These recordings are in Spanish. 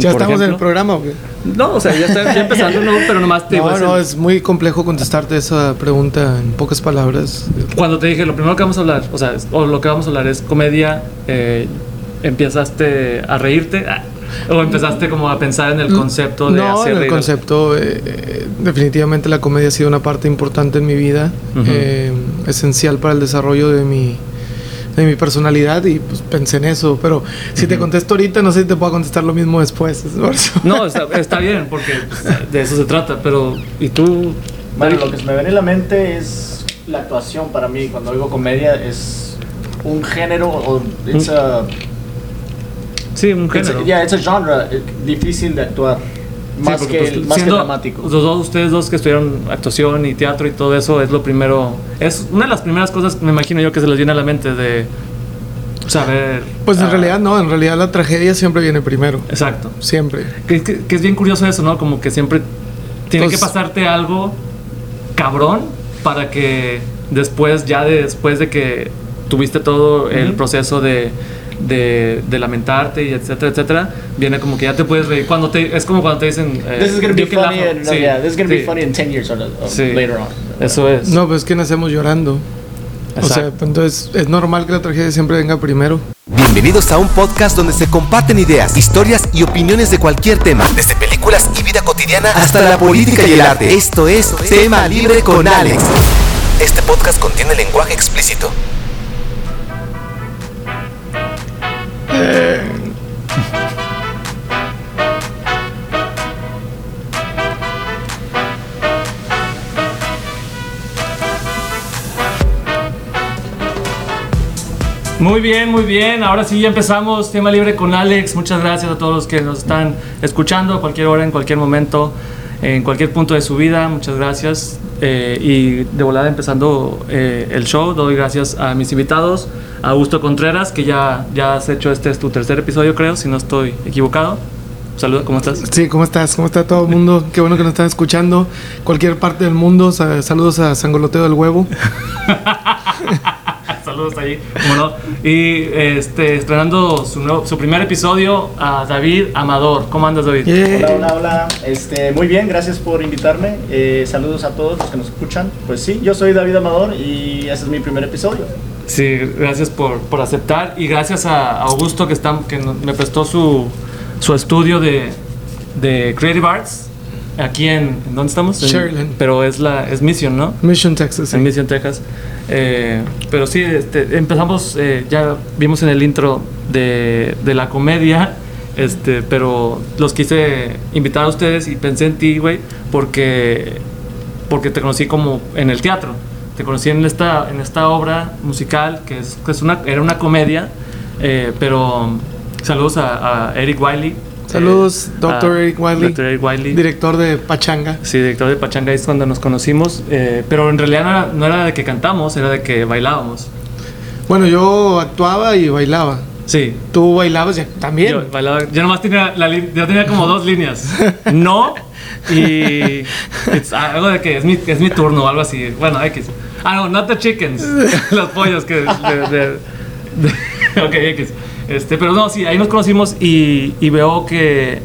¿Ya por estamos en el ejemplo. programa o qué? No, o sea, ya está ya empezando, no, pero nomás te digo, No, es no, el- es muy complejo contestarte esa pregunta en pocas palabras. Cuando te dije, lo primero que vamos a hablar, o sea, es- o lo que vamos a hablar es comedia, eh, empezaste a reírte ah, o empezaste como a pensar en el concepto de no, hacer en el reír. concepto, eh, eh, definitivamente la comedia ha sido una parte importante en mi vida, Ujú. eh, esencial para el desarrollo de mi, de mi personalidad y pues pensé en eso, pero si te contesto ahorita no sé si te puedo contestar lo mismo después. es. No, está, está bien, porque pues, de eso se trata, pero ¿y tú? Bueno, lo que se me viene a la mente es la actuación para mí. Cuando digo comedia es un género o it's a, Sí, un género. a- yeah, it's a genre eh, difícil de actuar. Sí, Más, porque, que, pues, más que siendo dramático. Los dos, ustedes dos que estudiaron actuación y teatro y todo eso, es lo primero. Es una de las primeras cosas, me imagino yo, que se les viene a la mente de saber. Pues en ah, realidad no, en realidad la tragedia siempre viene primero, Exacto. siempre. Que, que- que es bien curioso eso, ¿no? Como que siempre tiene Pues- que pasarte algo cabrón para que después, ya después de que tuviste todo el proceso de, de, de lamentarte y etcétera, etcétera, viene como que ya te puedes reír. Cuando te, es como cuando te dicen... eh, This is be funny Sí, yeah, this is gonna be sí, funny in 10 years or, or Sí. later on. Eso es. No, pues es que nacemos llorando. O sea, Exacto. entonces es normal que la tragedia siempre venga primero. Bienvenidos a un podcast donde se comparten ideas, historias y opiniones de cualquier tema, desde películas y vida cotidiana hasta la política y el arte. Esto es Tema Libre con Alex. Este podcast contiene lenguaje explícito. Muy bien, muy bien. Ahora sí ya empezamos tema libre con Alex. Muchas gracias a todos los que nos están escuchando a cualquier hora, en cualquier momento, en cualquier punto de su vida. Muchas gracias. Eh, y de volada empezando eh, el show, doy gracias a mis invitados, a Augusto Contreras, que ya, ya has hecho este es tu tercer episodio, creo, si no estoy equivocado. Saludos, ¿cómo estás? Sí, ¿cómo estás? ¿Cómo está todo el mundo? Qué bueno que nos están escuchando. Cualquier parte del mundo. Sa- Saludos a Sangoloteo del Huevo. Saludos ahí, como no. Y este, estrenando su, nuevo- su primer episodio a David Amador. ¿Cómo andas, David? Yeah. Hola, hola, hola. Este, muy bien, gracias por invitarme. Eh, saludos a todos los que nos escuchan. Pues sí, yo soy David Amador y ese es mi primer episodio. Sí, gracias por, por aceptar y gracias a Augusto que, está, que me prestó su, su estudio de, de Creative Arts aquí en, ¿en ¿dónde estamos? En- Sharyland. pero es la es Mission, ¿no? Mission, Texas. sí. En Mission, Texas. Eh, pero sí, este, empezamos, eh, ya vimos en el intro de, de la comedia, este, pero los quise invitar a ustedes y pensé en ti, güey, porque, porque te conocí como en el teatro. Te conocí en esta, en esta obra musical que, es, que es una, era una comedia, eh, pero saludos a, a Eric Wiley. Saludos, eh, Dr. a Eric Wiley. Dr. Eric Wiley. Director de Pachanga. Sí, director de Pachanga es cuando nos conocimos, eh, pero en realidad no era, no era de que cantamos, era de que bailábamos. Bueno, yo actuaba y bailaba. Sí. Tú bailabas ya también. Yo bailaba, yo nomás tenía, la, yo tenía como dos líneas. No y it's- algo de que es mi, es mi turno o algo así. Bueno, X. Ah, no, not the chickens. Los pollos que... de- de- de- ok, X. Este, pero no, sí, ahí nos conocimos y, y veo que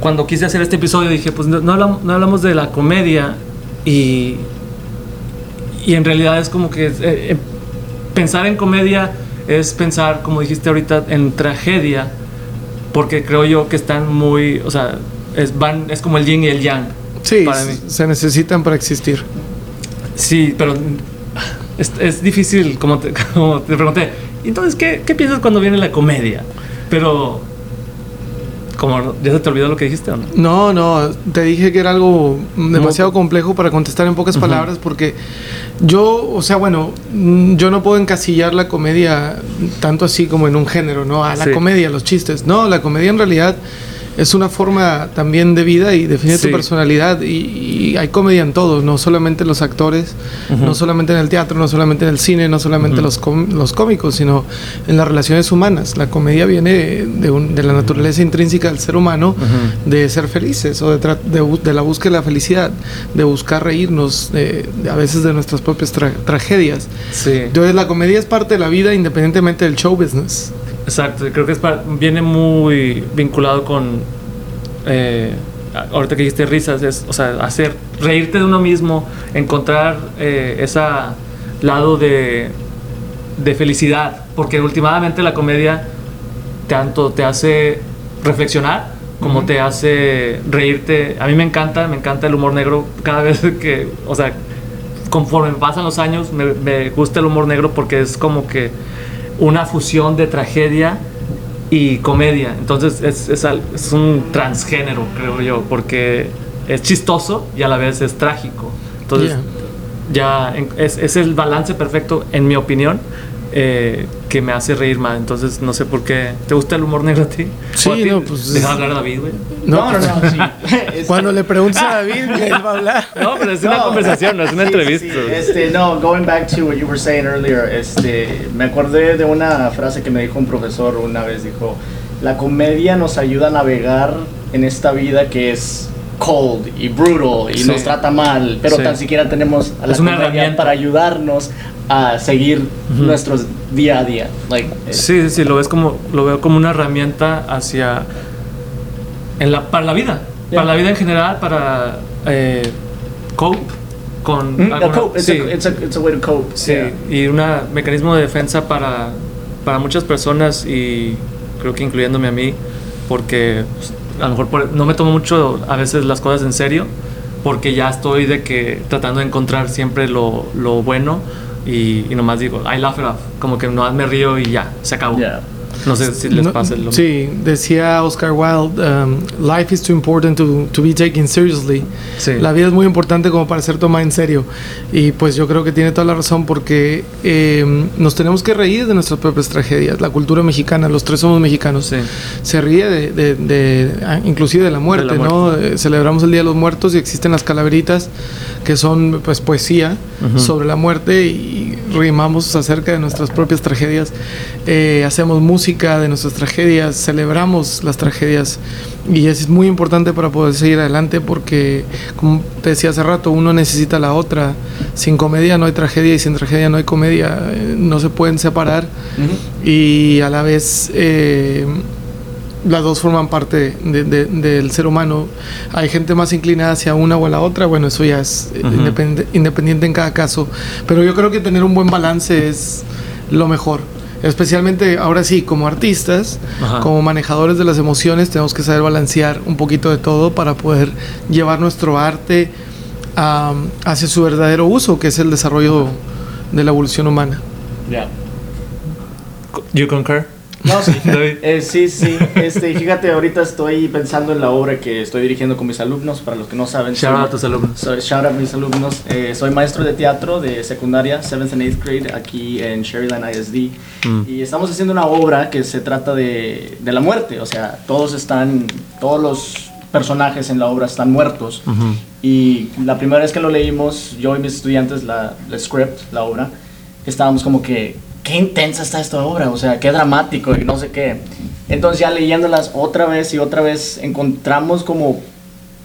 cuando quise hacer este episodio dije, pues no, no hablamos, no hablamos de la comedia y, y en realidad es como que eh, eh, pensar en comedia es pensar, como dijiste ahorita, en tragedia, porque creo yo que están muy, o sea, es, van, es como el yin y el yang. sí, para mí. se necesitan para existir. Sí, pero es, es difícil, como te, como te pregunté, "¿Y entonces ¿qué, qué piensas cuando viene la comedia? Pero, como, ¿ya se te olvidó lo que dijiste o no? No, no, te dije que era algo demasiado complejo para contestar en pocas palabras porque yo, o sea, bueno, mm, yo no puedo encasillar la comedia tanto así como en un género, ¿no? A la Sí. comedia, los chistes. No, la comedia en realidad es una forma también de vida y define Sí. tu personalidad y, y hay comedia en todo, no solamente en los actores, no solamente en el teatro, no solamente en el cine, no solamente los, com- los cómicos, sino en las relaciones humanas. La comedia viene de, un- de la naturaleza intrínseca del ser humano de ser felices o de, tra- de, la búsqueda de la felicidad, de buscar reírnos a veces de nuestras propias tra- tragedias. Sí. Entonces la comedia es parte de la vida independientemente del show business. Exacto, creo que es para- viene muy vinculado con. eh, ahorita que dijiste risas, es, o sea, hacer, reírte de uno mismo, encontrar eh, ese lado de, de felicidad, porque últimamente la comedia tanto te hace reflexionar como te hace reírte. A mí me encanta, me encanta el humor negro cada vez que, o sea, conforme pasan los años me, me gusta el humor negro porque es como que una fusión de tragedia y comedia. Entonces es, es, un transgénero, creo yo, porque es chistoso y a la vez es trágico. Entonces ya en- es, es el balance perfecto, en mi opinión, eh, que me hace reír más. Entonces no sé por qué. ¿Te gusta el humor negro a ti? Sí, ¿O a ti? no, pues, Deja es- hablar a David, güey. No, no, no, sí. Es- Cuando le preguntas a David, él va a hablar. No, pero es una conversación, no es una Sí, entrevista. sí. Este, no, going back to what you were saying earlier, este, me acordé de una frase que me dijo un profesor una vez, dijo, la comedia nos ayuda a navegar en esta vida que es cold y brutal y Sí. nos trata mal, pero Sí. tan siquiera tenemos a la Es una comedia para ayudarnos a seguir Ujú. nuestros día a día. Like, eh, Sí, sí, lo ves como lo veo como una herramienta hacia en la para la vida, Yeah. para la vida en general, para eh, cope con mm, alguna- cope, it's, sí, a, it's, a, it's a way to cope. sí, yeah. y un mecanismo de defensa para para muchas personas y creo que incluyéndome a mí, porque pues, a lo mejor por- no me tomo mucho a veces las cosas en serio, porque ya estoy de que tratando de encontrar siempre lo, lo bueno y, y nomás digo, I laugh it off, como que nomás me río y ya, se acabó. No sé si les No, pasa lo Sí, decía Oscar Wilde, um, life is too important to, to be taken seriously. Sí. La vida es muy importante como para ser tomada en serio. Y pues yo creo que tiene toda la razón porque eh, nos tenemos que reír de nuestras propias tragedias. La cultura mexicana, los tres somos mexicanos, Sí. se ríe de, de- de- ah, inclusive de la muerte, De la ¿no? Eh, celebramos el Día de los Muertos y existen las calaveritas que son pues poesía sobre la muerte y rimamos acerca de nuestras propias tragedias. Eh, hacemos música de nuestras tragedias, celebramos las tragedias y es muy importante para poder seguir adelante porque, como te decía hace rato, uno necesita la otra. Sin comedia no hay tragedia y sin tragedia no hay comedia. Eh, No se pueden separar Ujú. y a la vez eh, las dos forman parte de- de- del ser humano. Hay gente más inclinada hacia una o a la otra, bueno, eso ya es eh, Ujú. independe- independiente en cada caso, pero yo creo que tener un buen balance es lo mejor. Especialmente ahora sí, como artistas, Ajá. como manejadores de las emociones, tenemos que saber balancear un poquito de todo para poder llevar nuestro arte a- hacia su verdadero uso, que es el desarrollo de la evolución humana. Yeah. You concur? No, sí. Eh, sí, sí. Este, fíjate, ahorita estoy pensando en la obra que estoy dirigiendo con mis alumnos. Para los que no saben, Shout soy- out a tus alumnos. soy- shout out a mis alumnos. Eh, soy maestro de teatro de secundaria, 7th and 8th grade, aquí en Sherryland ISD. Mm. Y estamos haciendo una obra que se trata de, de la muerte. O sea, todos están, todos los personajes en la obra están muertos. Y la primera vez que lo leímos, yo y mis estudiantes, la, la script, la obra, estábamos como que, qué intensa está esta obra, o sea, qué dramático y no sé qué. Entonces ya leyéndolas otra vez y otra vez encontramos como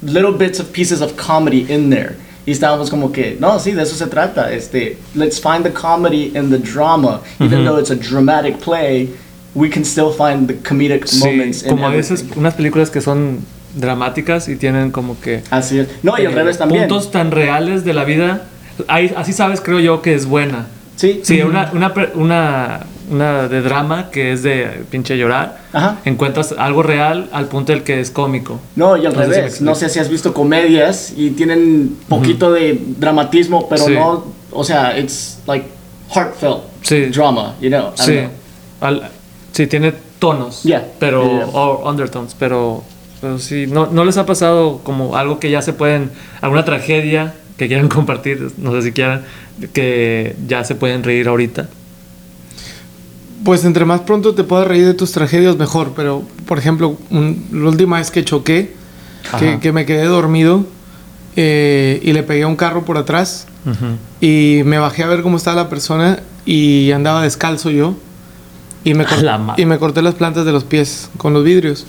little bits of pieces of comedy in there. Y estábamos como que, no, sí, de eso se trata. Este, let's find the comedy in the drama. Even Ujú. though it's a dramatic play, we can still find the comedic Sí, moments in como a veces unas películas que son dramáticas y tienen como que Así es. No, y al eh, revés también. puntos tan reales de la vida. Ahí, así sabes, creo yo, que es buena. Sí. Sí, una, una, una, una de drama que es de pinche llorar. Ajá. Encuentras algo real al punto del que es cómico. No, y al No si revés. explico. no sé si has visto comedias y tienen poquito de dramatismo, pero Sí. no, o sea, it's like heartfelt Sí. drama, you know. I Sí, know. al- sí tiene tonos, Yeah. pero Yeah. o undertones, pero, pero sí, no, no les ha pasado como algo que ya se pueden, alguna tragedia que quieran compartir, no sé si quieran, que ya se pueden reír ahorita. Pues entre más pronto te puedas reír de tus tragedias, mejor. Pero, por ejemplo, un- la última vez que choqué, que, me quedé dormido eh, y le pegué a un carro por atrás y me bajé a ver cómo estaba la persona y andaba descalzo yo y me, y me corté las plantas de los pies con los vidrios.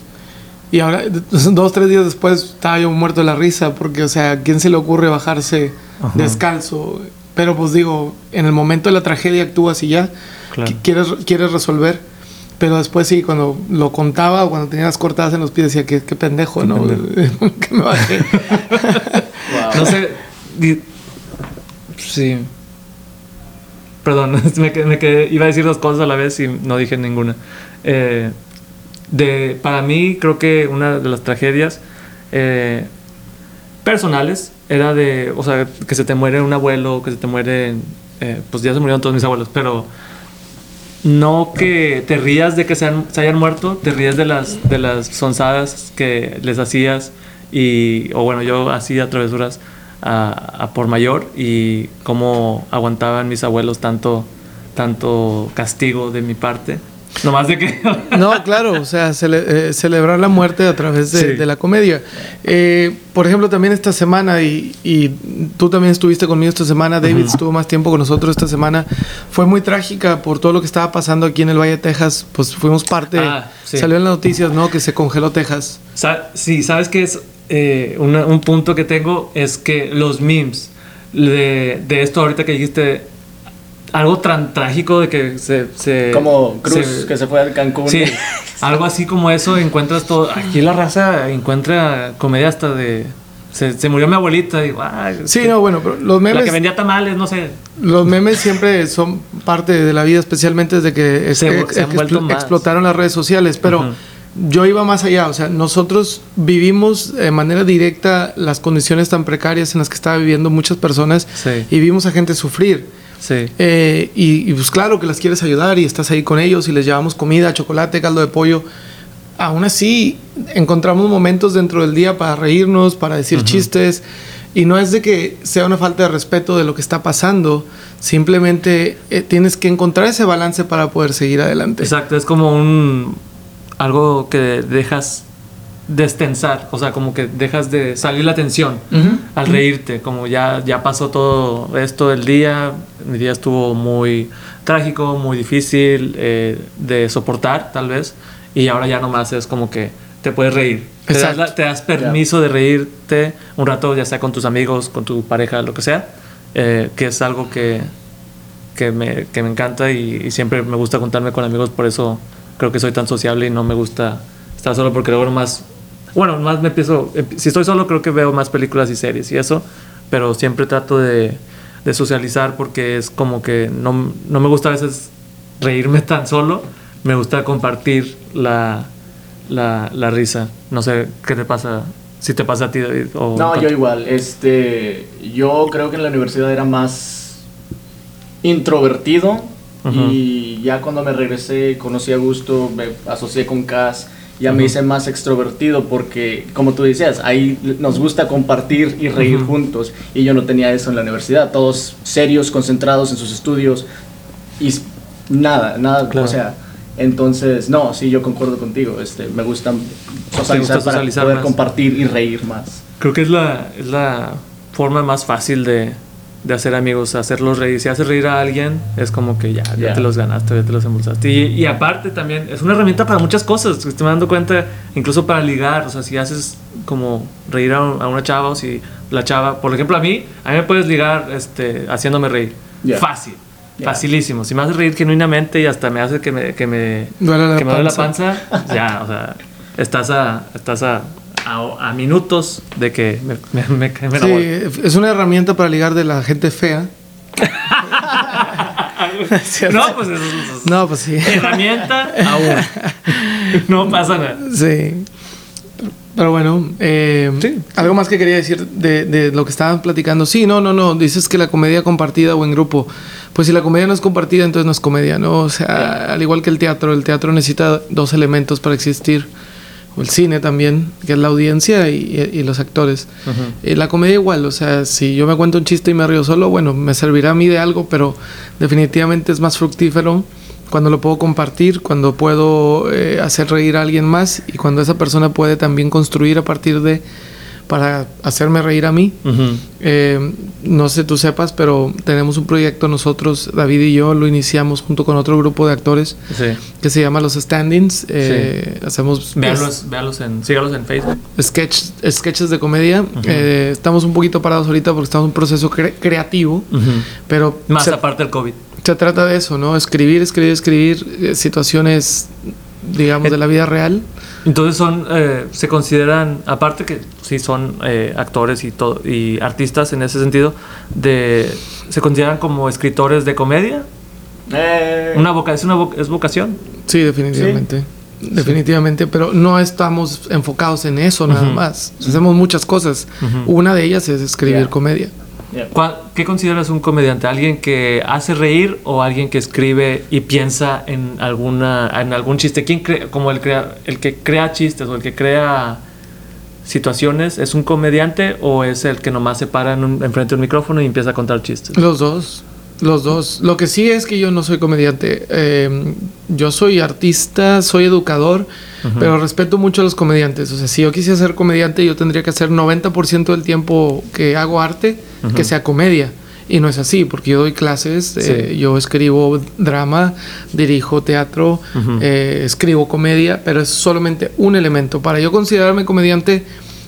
Y ahora, dos, tres días después, estaba yo muerto de la risa porque, o sea, ¿a quién se le ocurre bajarse Ajá. descalzo? Pero pues digo, en el momento de la tragedia actúas y ya Claro. qui- quieres, quieres resolver. Pero después sí, cuando lo contaba o cuando tenía las cortadas en los pies, decía que qué pendejo, ¿no? que me bajé. Wow. No sé. Sí. Perdón, me quedé- me quedé- iba a decir dos cosas a la vez y no dije ninguna. Eh, de, para mí, creo que una de las tragedias eh, personales era de, o sea, que se te muere un abuelo, que se te muere, eh, pues ya se murieron todos mis abuelos, pero no que te rías de que se, han- hayan muerto, te ríes de las, de las que les hacías y, o bueno, yo hacía travesuras a por mayor y cómo aguantaban mis abuelos tanto, tanto castigo de mi parte. Nomás de que... No, claro, o sea, cele- eh, celebrar la muerte a través de, Sí. de la comedia. Eh, por ejemplo, también esta semana, y, y tú también estuviste conmigo esta semana, David estuvo más tiempo con nosotros esta semana, fue muy trágica por todo lo que estaba pasando aquí en el Valle de Texas, pues fuimos parte, Ah, sí. salió en las noticias, ¿no? Que se congeló Texas. Sa- sí, sabes que es eh, una- un punto que tengo es que los memes de, de esto ahorita que dijiste algo tan trágico de que se, se Como Cruz se- que se fue a Cancún. sí algo así como eso encuentras todo aquí la raza encuentra comedia hasta de se, se murió mi abuelita ay, Sí, que- no, bueno, pero los la que memes, vendía tamales no sé los memes siempre son parte de la vida, especialmente desde que, Se- ex- expl- explotaron las redes sociales, pero... Ujú. Yo iba más allá, o sea, nosotros vivimos de manera directa las condiciones tan precarias en las que estaban viviendo muchas personas Sí. y vimos a gente sufrir. Sí Eh, y, y, pues claro que las quieres ayudar y estás ahí con ellos y les llevamos comida, chocolate, caldo de pollo. Aún así, encontramos momentos dentro del día para reírnos, para decir chistes. Y no es de que sea una falta de respeto de lo que está pasando, simplemente eh, tienes que encontrar ese balance para poder seguir adelante. Exacto, es como un algo que dejas destensar, o sea, como que dejas de salir la tensión Ujú. al reírte, como ya, ya pasó todo esto del día, mi día estuvo muy trágico, muy difícil eh, de soportar tal vez, y ahora ya nomás es como que te puedes reír. Te das, la- te das permiso de reírte un rato, ya sea con tus amigos, con tu pareja, lo que sea, eh, que es algo que, que me, que me encanta y, y siempre me gusta contarme con amigos, por eso creo que soy tan sociable y no me gusta estar solo porque luego más, bueno, más me empiezo, em- si estoy solo creo que veo más películas y series y eso, pero siempre trato de, de socializar porque es como que no, no me gusta a veces reírme tan solo, me gusta compartir la, la, la risa. No sé qué te pasa, si te pasa a ti David. O No, yo igual. Este, yo creo que en la universidad era más introvertido y ya cuando me regresé conocí a Gusto, me asocié con Cas, ya me hice más extrovertido porque, como tú decías, ahí nos gusta compartir y reír juntos y yo no tenía eso en la universidad, todos serios, concentrados en sus estudios y nada, nada, Claro. o sea, entonces, no, sí, yo concuerdo contigo, este, me gusta socializar, gusta para socializar poder más. compartir y reír más. Creo que es la, es la forma más fácil de, de hacer amigos, hacerlos reír. Si haces reír a alguien, es como que ya, ya te los ganaste, ya te los embolsaste. Y, y aparte también, es una herramienta para muchas cosas. Estoy dando cuenta, incluso para ligar. O sea, si haces como reír a, un- a una chava o si la chava, por ejemplo, a mí, a mí me puedes ligar este, haciéndome reír. Ya. Fácil. Facilísimo. Si me haces reír genuinamente y hasta me hace que me, que me, Duele la que me duele la panza. panza, ya, o sea, estás a, estás a, a, a minutos de que me, me, me, me Sí, es una herramienta para ligar de la gente fea. No, pues eso es No, pues sí. herramienta aún. No pasa nada. Sí. Pero bueno, eh, Sí. algo más que quería decir de, de lo que estaban platicando. Sí, no, no, no. Dices que la comedia compartida o en grupo. Pues si la comedia no es compartida, entonces no es comedia, ¿no? O sea, al igual que el teatro, el teatro necesita dos elementos para existir. O el cine también, que es la audiencia y, y los actores. Eh, la comedia igual, o sea, si yo me cuento un chiste y me río solo, bueno, me servirá a mí de algo, pero definitivamente es más fructífero cuando lo puedo compartir, cuando puedo eh, hacer reír a alguien más y cuando esa persona puede también construir a partir de para hacerme reír a mí. Eh, no sé tú sepas, pero tenemos un proyecto nosotros, David y yo, lo iniciamos junto con otro grupo de actores Sí. que se llama Los Standings. Eh, Hacemos Véalos, véalos en, sígalos en Facebook. sketch, sketches de comedia. Eh, estamos un poquito parados ahorita porque estamos en un proceso cre- creativo, pero Más se- aparte del COVID. Se trata de eso, ¿no? Escribir, escribir, escribir eh, situaciones, digamos, de la vida real. Entonces son, eh, se consideran, aparte que sí son eh, actores y todo y artistas en ese sentido, de, se consideran como escritores de comedia. Eh, Una voca, es una vo- es vocación. Sí, definitivamente. Definitivamente, pero no estamos enfocados en eso nada Ujú. más. Hacemos muchas cosas. Ujú. Una de ellas es escribir Yeah. comedia. Yeah. ¿Cuál- ¿Qué consideras un comediante? ¿Alguien que hace reír o alguien que escribe y piensa en alguna en algún chiste? ¿Quién crea, como el crea, el que crea chistes o el que crea situaciones es un comediante o es el que nomás se para en un- enfrente de un micrófono y empieza a contar chistes? Los dos. Los dos. Lo que sí es que yo no soy comediante. Eh, yo soy artista, soy educador, pero respeto mucho a los comediantes. O sea, si yo quisiera ser comediante, yo tendría que hacer 90% del tiempo que hago arte que sea comedia. Y no es así, porque yo doy clases, eh, yo escribo drama, dirijo teatro, eh, escribo comedia, pero es solamente un elemento. Para yo considerarme comediante,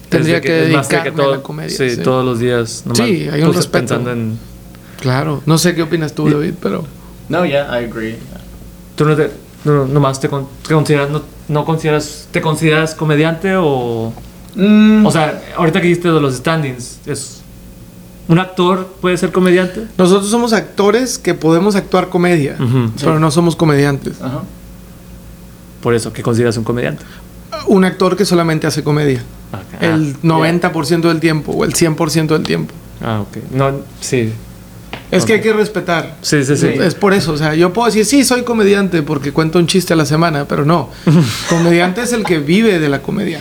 tendría Desde que, dedicarme todo- a la comedia. Sí, sí. todos los días. nomás Sí, hay un respeto. Pensando en, Claro. No sé qué opinas tú, David, pero... No, yeah, I agree. ¿Tú no te, no, nomás te, con- te consideras, no, no consideras, te consideras comediante o... Mm, O sea, ahorita que dijiste de los standings, es... ¿Un actor puede ser comediante? Nosotros somos actores que podemos actuar comedia, pero no somos comediantes. ajá. Por eso, ¿qué consideras un comediante? Un actor que solamente hace comedia. Ah, El 90% del tiempo o el 100% del tiempo. Ah, ok. No, sí. Es que hay que respetar. Sí, sí, sí. Es por eso, o sea, yo puedo decir, sí, soy comediante porque cuento un chiste a la semana, pero no. comediante es el que vive de la comedia.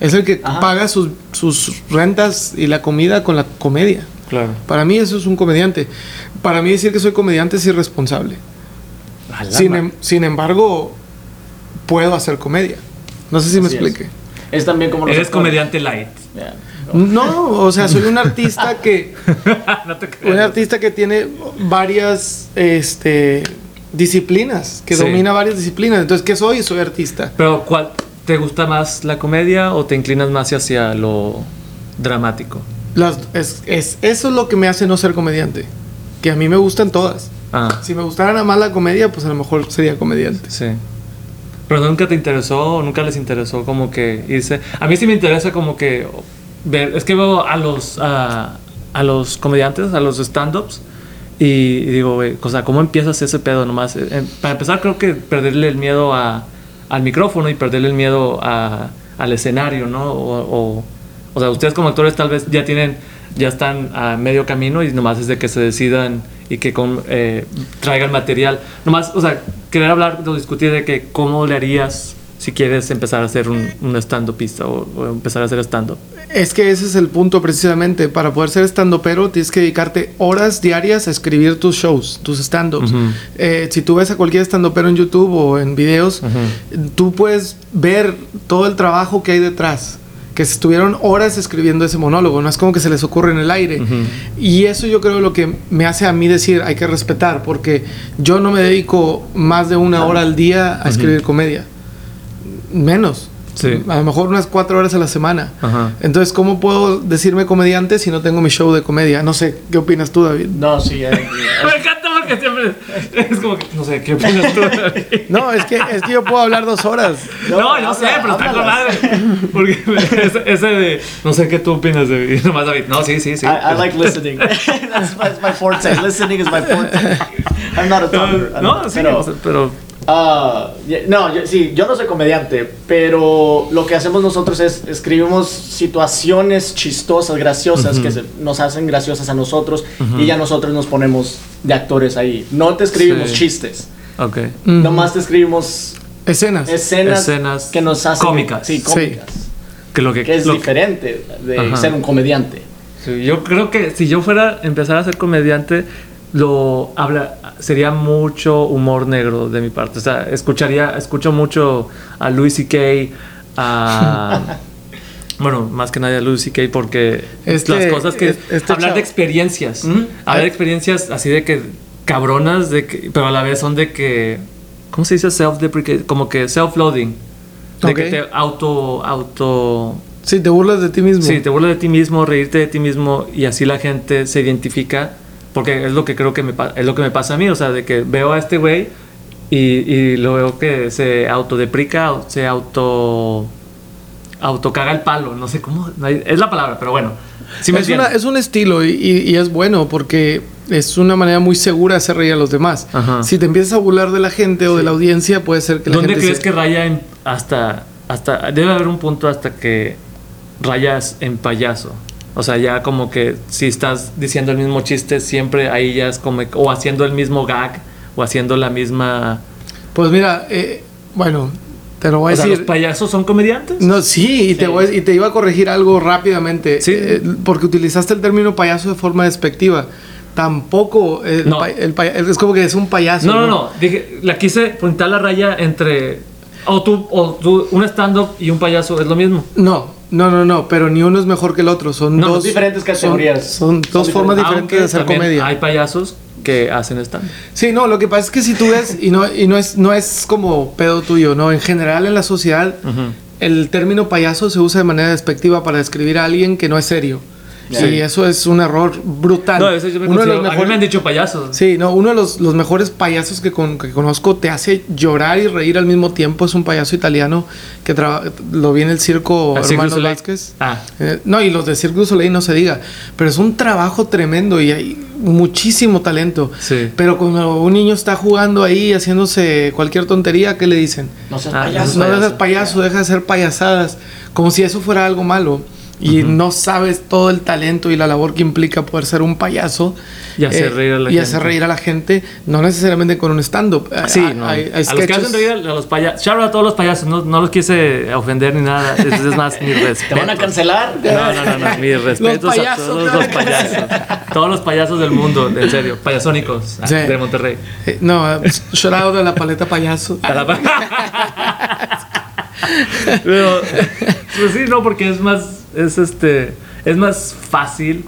Es el que Ajá. paga sus, sus rentas y la comida con la comedia. Claro. Para mí eso es un comediante. Para mí decir que soy comediante es irresponsable. Sin, em- sin embargo, puedo hacer comedia. No sé si me Así explique. Es también como Eres actores. comediante light. Yeah. No, o sea, soy un artista que no te creas. un artista que tiene varias este disciplinas, que Sí. domina varias disciplinas. Entonces, ¿qué soy? Soy artista. Pero, ¿cuál, ¿te gusta más la comedia o te inclinas más hacia lo dramático? Las- es, es- eso es lo que me hace no ser comediante. Que a mí me gustan todas. Ah, Si me gustara nada más la comedia, pues a lo mejor sería comediante. sí. Pero nunca te interesó, nunca les interesó como que irse. A mí sí me interesa como que ver, es que veo a los a, a los comediantes, a los stand-ups y, y digo, güey, o sea, ¿cómo empiezas ese pedo nomás? Eh, eh, para empezar creo que perderle el miedo a, al micrófono y perderle el miedo a, al escenario, ¿no? O, o, o sea, ustedes como actores tal vez ya tienen, ya están a medio camino y nomás es de que se decidan y que con, eh, traigan material. Nomás, o sea, querer hablar o discutir de que cómo le harías si quieres empezar a hacer un, un stand-upista o, o empezar a hacer stand-up. Es que ese es el punto precisamente. Para poder ser stand pero tienes que dedicarte horas diarias a escribir tus shows, tus stand-ups. Ujú. Eh, si tú ves a cualquier stand-upero en YouTube o en videos, tú puedes ver todo el trabajo que hay detrás. Que se estuvieron horas escribiendo ese monólogo, no es como que se les ocurre en el aire. Ujú. Y eso yo creo lo que me hace a mí decir hay que respetar, porque yo no me dedico más de una hora al día a escribir comedia. Menos. Sí. A lo mejor unas cuatro horas a la semana. Ajá. Entonces, ¿cómo puedo decirme comediante si no tengo mi show de comedia? No sé, ¿qué opinas tú, David? No, sí, I agree. Me encanta porque siempre es como que, no sé, ¿qué opinas tú? David? No, es que, es que yo puedo hablar dos horas. No, No, yo sé, pero está con madre. Porque ese, ese de, no sé qué tú opinas nomás David. No, sí, sí, sí. I, I like listening. That's my, my forte. Listening is my forte. I'm not a talker. No, not- sí, pero yeah, no, yo- sí, yo no soy comediante, pero lo que hacemos nosotros es escribimos situaciones chistosas, graciosas, que se- nos hacen graciosas a nosotros y ya nosotros nos ponemos de actores ahí. No te escribimos Sí. chistes, Ok. Mm. nomás te escribimos Escenas. escenas, Escenas que nos hacen cómicas. Sí, Sí. cómicas. Que lo que, Que es lo- diferente de Ajá. ser un comediante. Sí, yo creo que si yo fuera a empezar a ser comediante, lo habla sería mucho humor negro de mi parte. O sea, escucharía, escucho mucho a Louis C.K. a bueno, más que nada a Louis C.K. porque Este- las cosas que es- este hablar chavo- de experiencias, hablar de experiencias así de que cabronas de que, pero a la vez son de que ¿cómo se dice self deprecate? Como que self-loading. De Ok. que te auto auto Sí, te burlas de ti mismo. Sí, te burlas de ti mismo, reírte de ti mismo y así la gente se identifica Porque es lo que creo que me, es lo que me pasa a mí, o sea, de que veo a este güey y, y lo veo que se autodeprica, o se auto autocaga el palo, no sé cómo, es la palabra, pero bueno. Sí me es, una- es un estilo y, y- y es bueno porque es una manera muy segura de hacer reír a los demás. Ajá. Si te empiezas a burlar de la gente o de la audiencia, puede ser que la ¿Dónde gente crees se- que raya en- hasta, hasta, debe haber un punto hasta que rayas en payaso? O sea, ya como que si estás diciendo el mismo chiste, siempre ahí ya es como, o haciendo el mismo gag, o haciendo la misma... Pues mira, eh, bueno, te lo voy a O sea, ¿los decir. payasos son comediantes? No, sí, y, Te Sí. voy a- y te iba a corregir algo rápidamente. Sí. eh, porque utilizaste el término payaso de forma despectiva. Tampoco el No. el es como que es un payaso. No, no, no. Dije, la quise pintar la raya entre... O tú, o tú, un stand-up y un payaso es lo mismo. No, no, no, no, pero ni uno es mejor que el otro. Son No, dos diferentes categorías. Son, dos Son formas diferentes. diferentes de hacer comedia. Hay payasos que hacen stand Sí, no, lo que pasa es que si tú ves, y no, y no es, no es como pedo tuyo, no, en general en la sociedad, el término payaso se usa de manera despectiva para describir a alguien que no es serio. Ya. Y eso es un error brutal. No, eso yo me uno de los considero- a mí mejores, me han dicho payasos. Sí, no, uno de los, los mejores payasos que, con- que conozco te hace llorar y reír al mismo tiempo. Es un payaso italiano que traba- lo vi en el circo ¿El Hermanos? Vázquez. Ah. Eh, no, y los de Cirque du Soleil no se diga. Pero es un trabajo tremendo y hay muchísimo talento. Sí. Pero cuando un niño está jugando ahí, haciéndose cualquier tontería, ¿qué le dicen? No seas Ah, payaso. No payaso. seas payaso, deja de hacer payasadas. Como si eso fuera algo malo. Y no sabes todo el talento y la labor que implica poder ser un payaso. eh, Y hacer reír a la y gente. hacer reír a la gente, no necesariamente con un stand-up. Sí, Hay- no. hay- hay a los que hacen reír a los payasos. Shout out a todos los payasos. No, no los quise ofender ni nada. Es, es más, mi respeto. ¿Te van a cancelar? No, no, no, no. Mis respetos a todos los payasos. Todos los payasos del mundo, en serio. Payasónicos ah, Sí. de Monterrey. Eh, no, eh, shout out de la paleta payaso. A Pero, pues sí, no, porque es más, es este, es más fácil,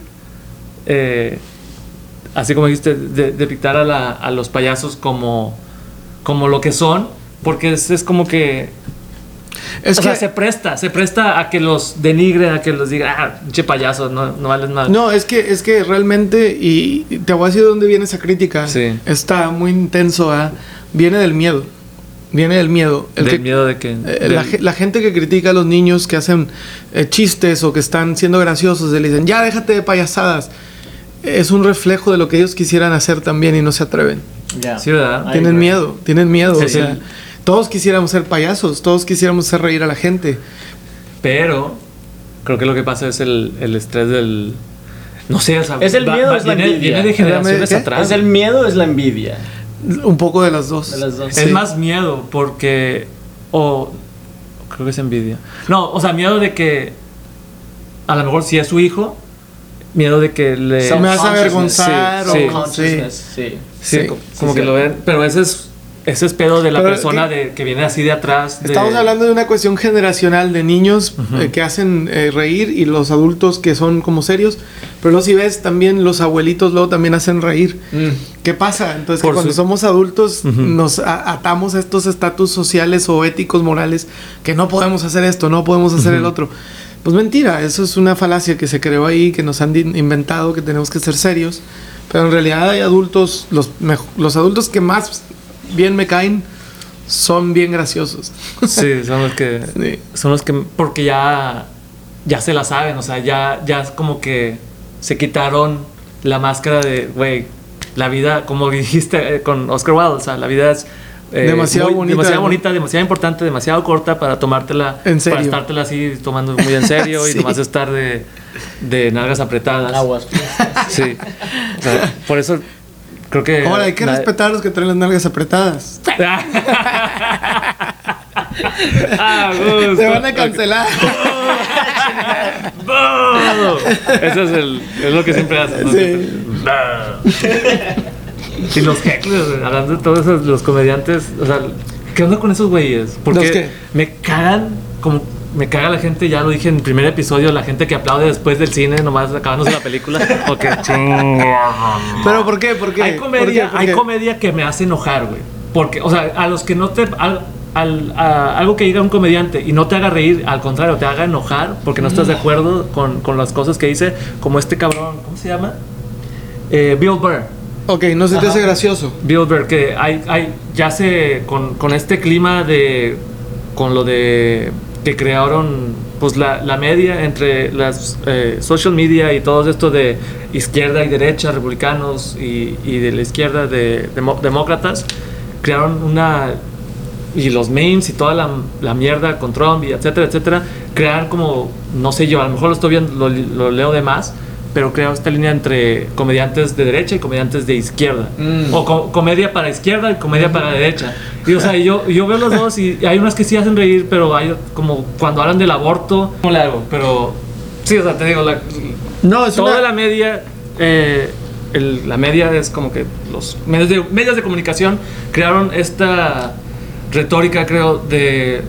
eh, así como dijiste, de, de pintar a, la- a los payasos como, como lo que son, porque es, es como que, Es o que, sea, se presta, se presta a que los denigren, a que los digan, ah, che payaso, no, no vales nada. no, es que, es que realmente, y te voy a decir de dónde viene esa crítica. Sí. Está muy intenso, ¿ah? viene del miedo. Viene del miedo. El Del que- miedo de que... Eh, la, del- ge- la gente que critica a los niños que hacen eh, chistes o que están siendo graciosos, le dicen, ya déjate de payasadas. Es un reflejo de lo que ellos quisieran hacer también y no se atreven. Ya. Sí, tienen miedo, tienen miedo. Sí, o sea, sí. todos quisiéramos ser payasos, todos quisiéramos hacer reír a la gente. Pero creo que lo que pasa es el, el estrés del... No sé, o sea, Es el miedo, es la viene, envidia. viene de generaciones atrás. ¿Es el miedo o es la envidia? Un poco de las dos. De las dos. Sí. Es más miedo porque... O... Creo que es envidia. No, o sea, miedo de que... A lo mejor si es su hijo, miedo de que le... Se me vas a avergonzar Sí. o- sí. Sí, Sí, co- sí, como que sí. lo ven. Pero ese es... Ese es pedo de la Pero, persona ¿qué? de, que viene así de atrás. de- Estamos hablando de una cuestión generacional de niños eh, que hacen eh, reír y los adultos que son como serios. Pero luego si ves también los abuelitos luego también hacen reír. ¿Qué pasa? Entonces que cuando su- somos adultos nos a- atamos a estos estatus sociales o éticos, morales, que no podemos hacer esto, no podemos hacer el otro. Pues mentira, eso es una falacia que se creó ahí, que nos han inventado, que tenemos que ser serios. Pero en realidad hay adultos, los, los adultos que más bien me caen son bien graciosos. Sí, son los que... Sí. Son los que... Porque ya... Ya se la saben, o sea, ya, ya es como que se quitaron la máscara de, güey, la vida, como dijiste eh, con Oscar Wilde, o sea, la vida es eh, Demasiado bonita, demasiado ¿no? bonita, demasiado importante, demasiado corta para tomártela, En serio. para estártela así tomando muy en serio y Sí. nomás estar de, de nalgas apretadas. Aguas. Sí. O sea, por eso creo que. Ahora hay que la- respetar a los que traen las nalgas apretadas. ah, gusto. Se van a cancelar. Eso es, el, es lo que siempre hacen. ¿no? Sí. y los hecklers, hablando de todos esos, los comediantes, o sea, ¿qué onda con esos güeyes? Porque ¿Los qué? me cagan, como me caga la gente, ya lo dije en el primer episodio, la gente que aplaude después del cine, nomás acabándose la película. Porque chingada. ¿Pero por qué? ¿Por qué? Hay ¿Por comedia, qué? ¿Por hay comedia que me hace enojar, güey. Porque, o sea, a los que no te. Al- a- algo que diga un comediante y no te haga reír, al contrario, te haga enojar porque no estás de acuerdo con, con las cosas que dice, como este cabrón, ¿cómo se llama? Eh, Bill Burr. Ok, no se te hace gracioso. Bill Burr, que hay, hay ya se, con, con este clima de, con lo de, que crearon, pues la, la media entre las eh, social media y todo esto de izquierda y derecha, republicanos y, y de la izquierda de, demo- demócratas, crearon una, y los memes y toda la, la mierda con Trump y etcétera, etcétera, crearon como, no sé yo, a lo mejor lo estoy viendo, lo, lo leo de más, pero creo esta línea entre comediantes de derecha y comediantes de izquierda. Mm. O co- comedia para izquierda y comedia para derecha. Y o sea, yo, yo veo los dos y hay unas que sí hacen reír, pero hay como cuando hablan del aborto, ¿cómo le hago? Pero sí, o sea, te digo, la, No, es toda una- la media, eh, el- la media es como que los medios de, medios de comunicación crearon esta retórica, creo, de... eh,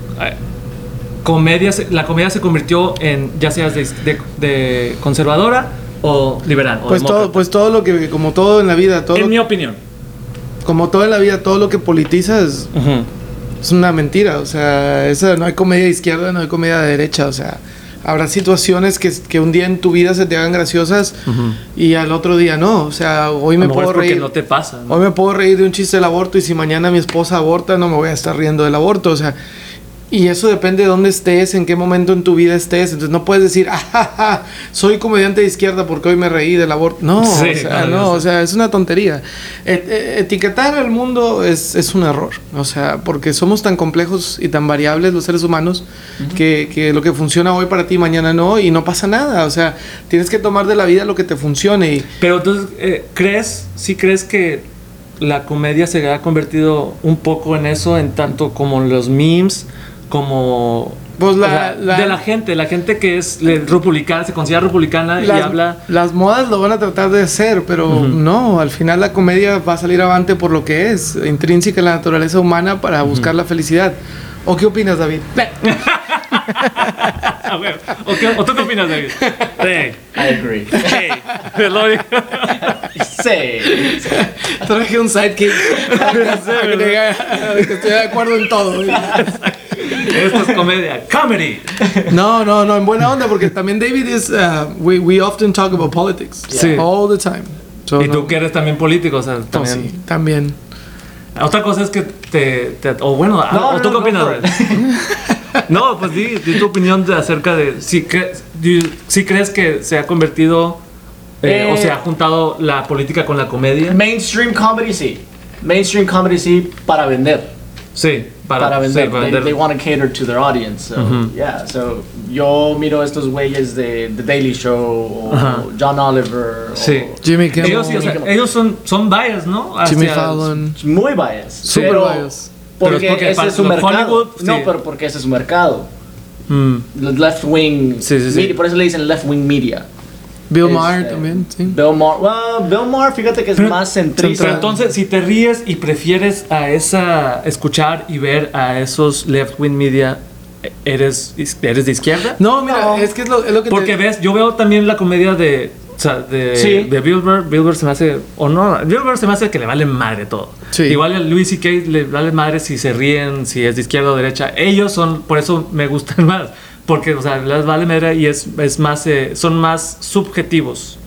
comedia, la comedia se convirtió en ya seas de, de- de conservadora o liberal. o Pues todo, pues todo lo que, como todo en la vida, todo, en mi opinión. como todo en la vida, todo lo que politizas es una mentira. O sea, esa, no hay comedia de izquierda, no hay comedia de derecha. O sea, habrá situaciones que, que un día en tu vida se te hagan graciosas y al otro día no. O sea, hoy me puedo reír. no te pasa. ¿no? Hoy me puedo reír de un chiste del aborto y si mañana mi esposa aborta no me voy a estar riendo del aborto, o sea, y eso depende de dónde estés, en qué momento en tu vida estés, entonces no puedes decir, ah, ja, ja, soy comediante de izquierda porque hoy me reí del aborto, no, Sí, o sea, no, o sea, es una tontería. Et- eh, etiquetar al mundo es, es un error, o sea, porque somos tan complejos y tan variables los seres humanos que, que lo que funciona hoy para ti mañana no y no pasa nada, o sea, tienes que tomar de la vida lo que te funcione y... Pero entonces, eh, ¿crees, sí crees que la comedia se ha convertido un poco en eso, en tanto como los memes, como... Pues la- o sea, la- de la gente, la gente que es republicana, se considera republicana y las, habla... las modas lo van a tratar de hacer, pero no, al final la comedia va a salir avante por lo que es, intrínseca en la naturaleza humana para buscar la felicidad. ¿O qué opinas, David? ¿o, qué- o tú qué opinas, David? Sí. I agree. Sí. Digo. sí. Traje un sidekick. que que estoy de acuerdo en todo. Esto es comedia. Comedy. No, no, no, en buena onda, porque también David es. uh, we, we often talk about politics. Sí. All the time. So, Y tú no- que eres también político, o sea, no, también... sí, también. Otra cosa es que te... te- o bueno, No, ¿o no, tú qué no, opinas? no. Pues di, di tu opinión de acerca de si, cre- di- si crees que se ha convertido eh, Eh, o se ha juntado la política con la comedia. Mainstream comedy sí. Mainstream comedy sí para vender. Sí, para, Para, vender. sí, para they, vender. they want to cater to their audience. So, yeah. So, yo miro estos güeyes de The Daily Show o. John Oliver. o- Sí. Jimmy Kimmel. ellos, sí, o sea, Jimmy ellos son, son bias, ¿no? Jimmy Hacia- Fallon. Muy bias. Super pero bias. Pero Porque, es porque ese es su mercado. Hollywood, No, sí. pero porque ese es su mercado. Mm. Left wing. Sí, sí, sí. media, por eso le dicen left wing media. Bill Este, Maher también, sí. Bill Maher, well, Bill Maher, fíjate que es Pero- más Pero centrista. entonces, si te ríes y prefieres a esa escuchar y ver a esos left wing media, ¿eres, eres de izquierda? No, mira, No. es que es lo, es lo que Porque te... ves, yo veo también la comedia de, o sea, de, Sí. de se me hace, o no, Bill Burr se me hace que le vale madre todo. Sí. Igual a Louis C.K. le vale madre si se ríen, si es de izquierda o derecha. Ellos son, por eso me gustan más. Porque, o sea, les vale madre y es, es más, eh, son más subjetivos.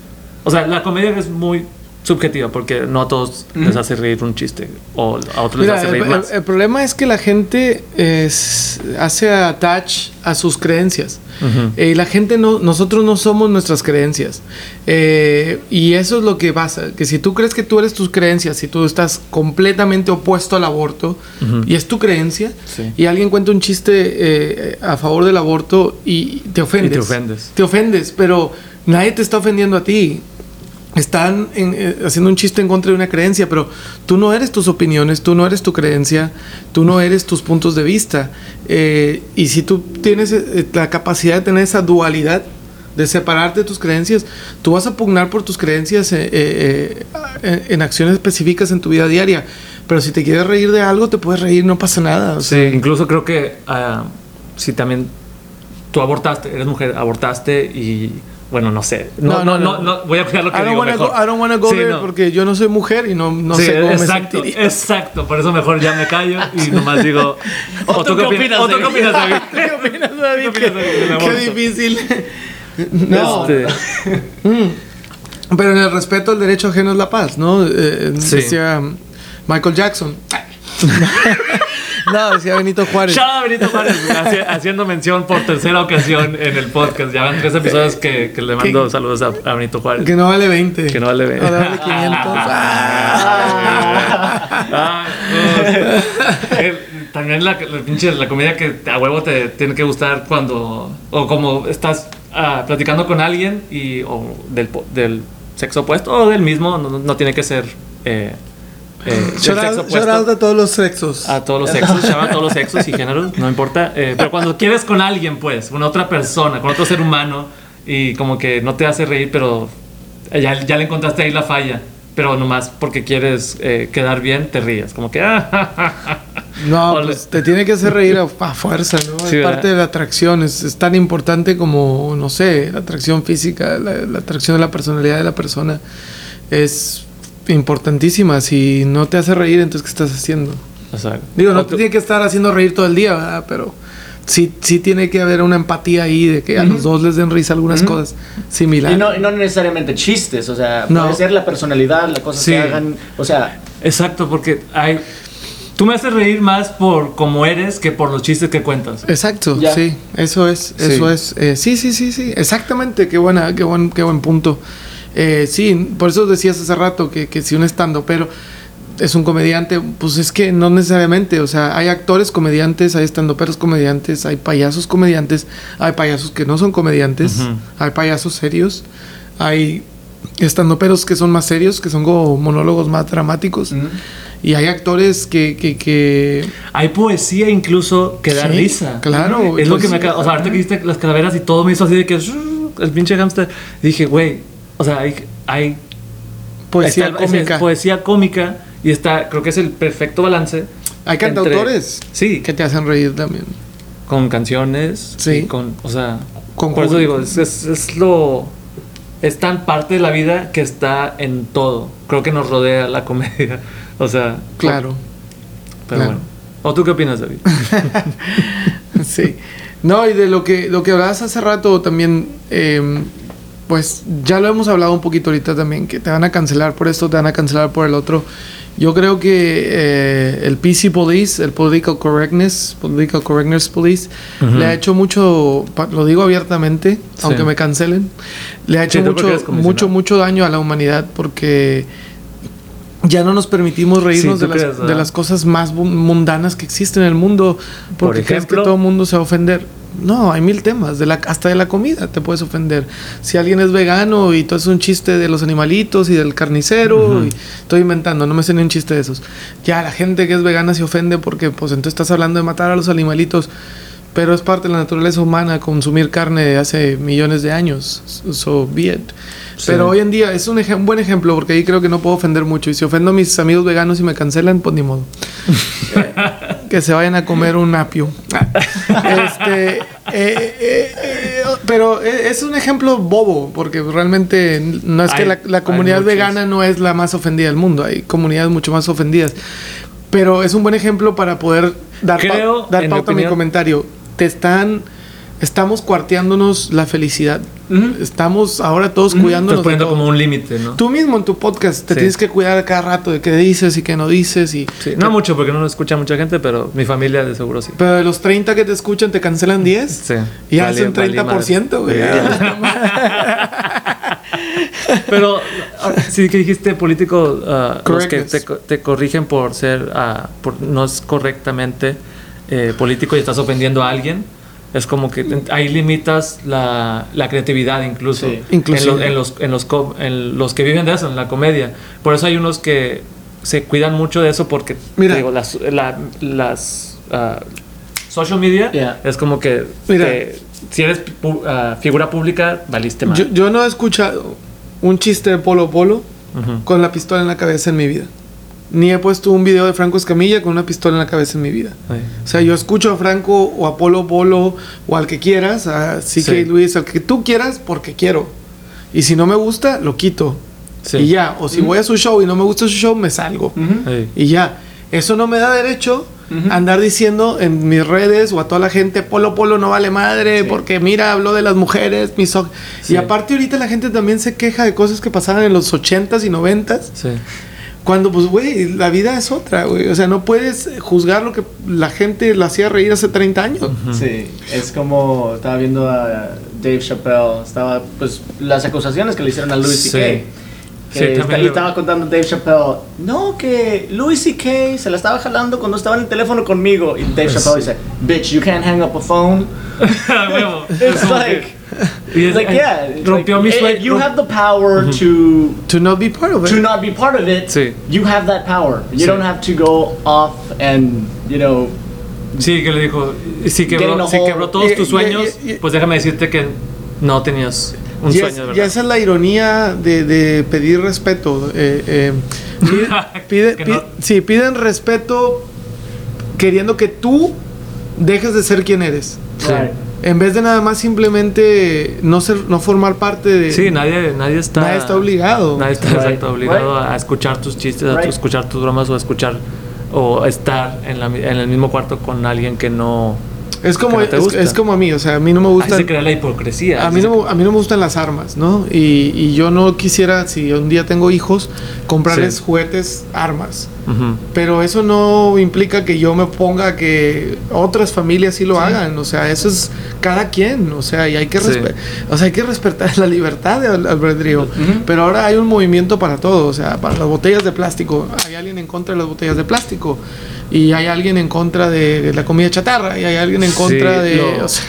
O sea, la comedia es muy subjetiva porque no a todos les hace reír un chiste o a otros les Mira, hace el, reír el- más. el problema es que la gente es- hace attach a sus creencias. Eh, y la gente no, nosotros no somos nuestras creencias. Eh, y eso es lo que pasa, que si tú crees que tú eres tus creencias, si tú estás completamente opuesto al aborto y es tu creencia, Sí. y alguien cuenta un chiste eh, a favor del aborto y te ofendes. Y te ofendes. Te ofendes, pero nadie te está ofendiendo a ti. Están en- eh, haciendo un chiste en contra de una creencia, pero tú no eres tus opiniones, tú no eres tu creencia, tú no eres tus puntos de vista. Eh, y si tú tienes eh, la capacidad de tener esa dualidad, de separarte de tus creencias, tú vas a pugnar por tus creencias eh, en, acciones específicas en tu vida diaria. Pero si te quieres reír de algo, te puedes reír, no pasa nada. o sea, Sí, incluso creo que ah, si también tú abortaste, eres mujer, abortaste y bueno, no sé. No, no, no, no, voy a cuidar lo que I digo mejor. go, I don't wanna go Sí, there no. porque yo no soy mujer y no, no Sí, sé cómo exacto, me sentiría. exacto. Por eso mejor ya me callo y nomás digo. ¿O tú qué opinas, ¿O tú qué David? opinas, David? ¿Qué opinas, David? ¿Qué opinas, David, Qué, difícil. No. Este, Pero en el respeto al derecho ajeno es la paz, ¿no? Eh, Sí. Decía Michael Jackson. No, decía Benito Juárez. Shout out a Benito Juárez, haci- haciendo mención por tercera ocasión en el podcast. Ya van tres episodios que, que le mando saludos a, a Benito Juárez. Que no vale 20. Que no vale 20. Ahora vale 500. Ah, no. Eh, también la, la pinche la comida que a huevo te tiene que gustar cuando o como estás ah, platicando con alguien y o del, del sexo opuesto o del mismo no, no tiene que ser eh, eh, shout out a todos los sexos. a todos los sexos, a todos los sexos y géneros, no importa. eh, pero cuando quieres con alguien, pues, con otra persona, con otro ser humano, y como que no te hace reír, pero ya, ya le encontraste ahí la falla, pero nomás porque quieres eh, quedar bien, te ríes. Como que, ah, ja, ja, ja. No, pues te tiene que hacer reír a, a fuerza, ¿no? Sí, es ¿verdad? parte de la atracción, es, es tan importante como, no sé, la atracción física, la, la atracción de la personalidad de la persona. Es importantísima. Si no te hace reír, entonces, ¿qué estás haciendo? Digo, no te tiene que estar haciendo reír todo el día, ¿verdad? Pero sí, sí tiene que haber una empatía ahí de que a los dos les den risa algunas cosas similares. Y no, no necesariamente chistes, o sea, No. puede ser la personalidad, las cosas Sí. que hagan, o sea, Exacto, porque hay... Tú me haces reír más por cómo eres que por los chistes que cuentas. Exacto, Ya. sí, eso es, Sí. eso es. eh, sí, sí, sí, sí, exactamente, qué buena, qué buen, qué buen punto. Eh, sí, por eso decías hace rato que, que si un estando, pero es un comediante, pues es que no necesariamente, o sea, hay actores comediantes, hay estandoperos comediantes, hay payasos comediantes, hay payasos que no son comediantes, hay payasos serios, hay estandoperos que son más serios, que son como monólogos más dramáticos, y hay actores que, que, que Hay poesía incluso que da Sí, risa. claro, Es lo que me. O sea, ahorita que viste las calaveras y todo me hizo así de que. El pinche hamster. Dije, güey. O sea, hay. hay poesía está cómica. es poesía cómica. Y está. Creo que es el perfecto balance. Hay cantautores Sí. que te hacen reír también. Con canciones. Sí. y Con. O sea. Con por eso digo, es, es, es lo. Es tan parte de la vida que está en todo. Creo que nos rodea la comedia. O sea. Claro. Pero claro. bueno. ¿O tú qué opinas, David? sí. No, y de lo que, lo que hablabas hace rato también, eh, pues ya lo hemos hablado un poquito ahorita también, que te van a cancelar por esto, te van a cancelar por el otro. Yo creo que eh, el PC Police, el Political Correctness, Political Correctness Police, le ha hecho mucho, lo digo abiertamente, aunque me cancelen, le ha hecho Sí, mucho, mucho, mucho daño a la humanidad porque ya no nos permitimos reírnos Sí, de, ¿tú las, de cosas más mundanas que existen en el mundo. Porque Por crees que ejemplo- todo el mundo se va a ofender. No, hay mil temas. De la, hasta de la comida te puedes ofender. Si alguien es vegano y todo es un chiste de los animalitos y del carnicero, y estoy inventando, no me sé ni un chiste de esos. Ya la gente que es vegana se ofende porque, pues, entonces estás hablando de matar a los animalitos. Pero es parte de la naturaleza humana consumir carne de hace millones de años. So be it. Sí. Pero hoy en día es un, buen ejemplo porque ahí creo que no puedo ofender mucho. Y si ofendo a mis amigos veganos y me cancelan, pues ni modo. que se vayan a comer un apio. este, eh, eh, eh, pero eh, es un ejemplo bobo porque realmente no es que Hay- la, la comunidad vegana no es la más ofendida del mundo. Hay comunidades mucho más ofendidas. Pero es un buen ejemplo para poder dar, pa- Creo, dar mi pauta a mi comentario. Te están... Estamos cuarteándonos la felicidad. Estamos ahora todos cuidándonos. Estás poniendo como un límite, ¿no? Tú mismo en tu podcast te Sí. tienes que cuidar a cada rato de qué dices y qué no dices. Y, Sí, no mucho porque no lo escucha mucha gente, pero mi familia de seguro sí. Pero de los 30 que te escuchan, te cancelan 10. Sí. Y Vale- hacen vale 30%, güey. Pero sí que dijiste político, los que Correctness. te, te corrigen por ser, ah, por no es correctamente eh, político y estás ofendiendo a alguien. Es como que te- ahí limitas la, la creatividad incluso. Sí. En, los, en, los, en, los, co- en los que viven de eso, en la comedia. Por eso hay unos que se cuidan mucho de eso porque Mira. digo, las, la- las ah, social media Yeah. es como que Mira. te- si eres pu- ah, figura pública, valiste mal. yo, yo no he escuchado un chiste de Polo Polo con la pistola en la cabeza en mi vida. Ni he puesto un video de Franco Escamilla con una pistola en la cabeza en mi vida. Sí. O sea, yo escucho a Franco o a Polo Polo o al que quieras, a CK Sí. Luis, al que tú quieras porque quiero. Y si no me gusta, lo quito. Sí. Y ya. O si voy a su show y no me gusta su show, me salgo. Y ya, eso no me da derecho andar diciendo en mis redes o a toda la gente, Polo Polo no vale madre, Sí. porque mira, habló de las mujeres, miso- Sí. Y aparte ahorita la gente también se queja de cosas que pasaban en los 80s y 90s, Sí. Cuando pues, güey, la vida es otra, güey. O sea, no puedes juzgar lo que la gente la hacía reír hace 30 años. Sí, es como estaba viendo a Dave Chappelle, estaba pues las acusaciones que le hicieron a Louis Sí. C.K. Sí, está- y le- estaba contando Dave Chappelle, no, que Louis C.K. se la estaba jalando cuando estaba en el teléfono conmigo. Y Dave Chappelle dice, bitch, you can't hang up a phone. It's Es como like, que- y es- like yeah. it's rompió like, mi eh, sueño. You have the power to To not be part of it. to not be part of it. Sí. You have that power. You Sí. don't have to go off and, you know, Sí, que le dijo, si quebró, si quebró todos Y- tus sueños, y- y- pues déjame decirte que no tenías un Y es- sueño, y esa es la ironía de, de pedir respeto. Eh, eh, pide- pide- Que pi- no- sí, piden respeto queriendo que tú dejes de ser quien eres. Sí. right. En vez de nada más simplemente no ser, no formar parte de. Sí, nadie, nadie está. Nadie está obligado. Nadie está Right. exacto, obligado Right. a escuchar tus chistes, a Right. escuchar tus bromas o a escuchar o estar en, la mi- en el mismo cuarto con alguien que no. Es como, no es, gusta. es como a mí, o sea, a mí no me gusta. se crea la hipocresía. A mí, no, a mí no me gustan las armas, ¿no? Y, y yo no quisiera, si un día tengo hijos, comprarles Sí. juguetes, armas. Pero eso no implica que yo me ponga a que otras familias sí lo hagan. O sea, eso es cada quien. O sea, y hay que, Sí. o sea, hay que respetar la libertad de al- albedrío. Pero ahora hay un movimiento para todo. O sea, para las botellas de plástico. Hay alguien en contra de las botellas de plástico. Y hay alguien en contra de la comida chatarra. Y hay alguien en contra Sí, de... lo- o sea,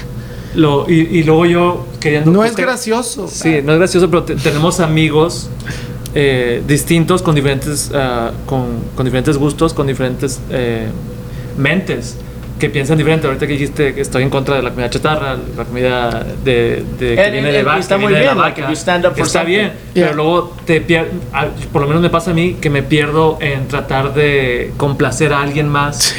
Lo, y, y luego yo queriendo. no es buscar- gracioso. Sí, no es gracioso, pero te- tenemos amigos eh, distintos con diferentes, ah, con, con diferentes gustos, con diferentes eh, mentes que piensan diferente. Ahorita que dijiste que estoy en contra de la comida chatarra, la comida de, de que viene de vaca, está que muy bien, like, vaca. if you stand up for está something. bien, Yeah. pero luego te pier- ah, por lo menos me pasa a mí que me pierdo en tratar de complacer a alguien más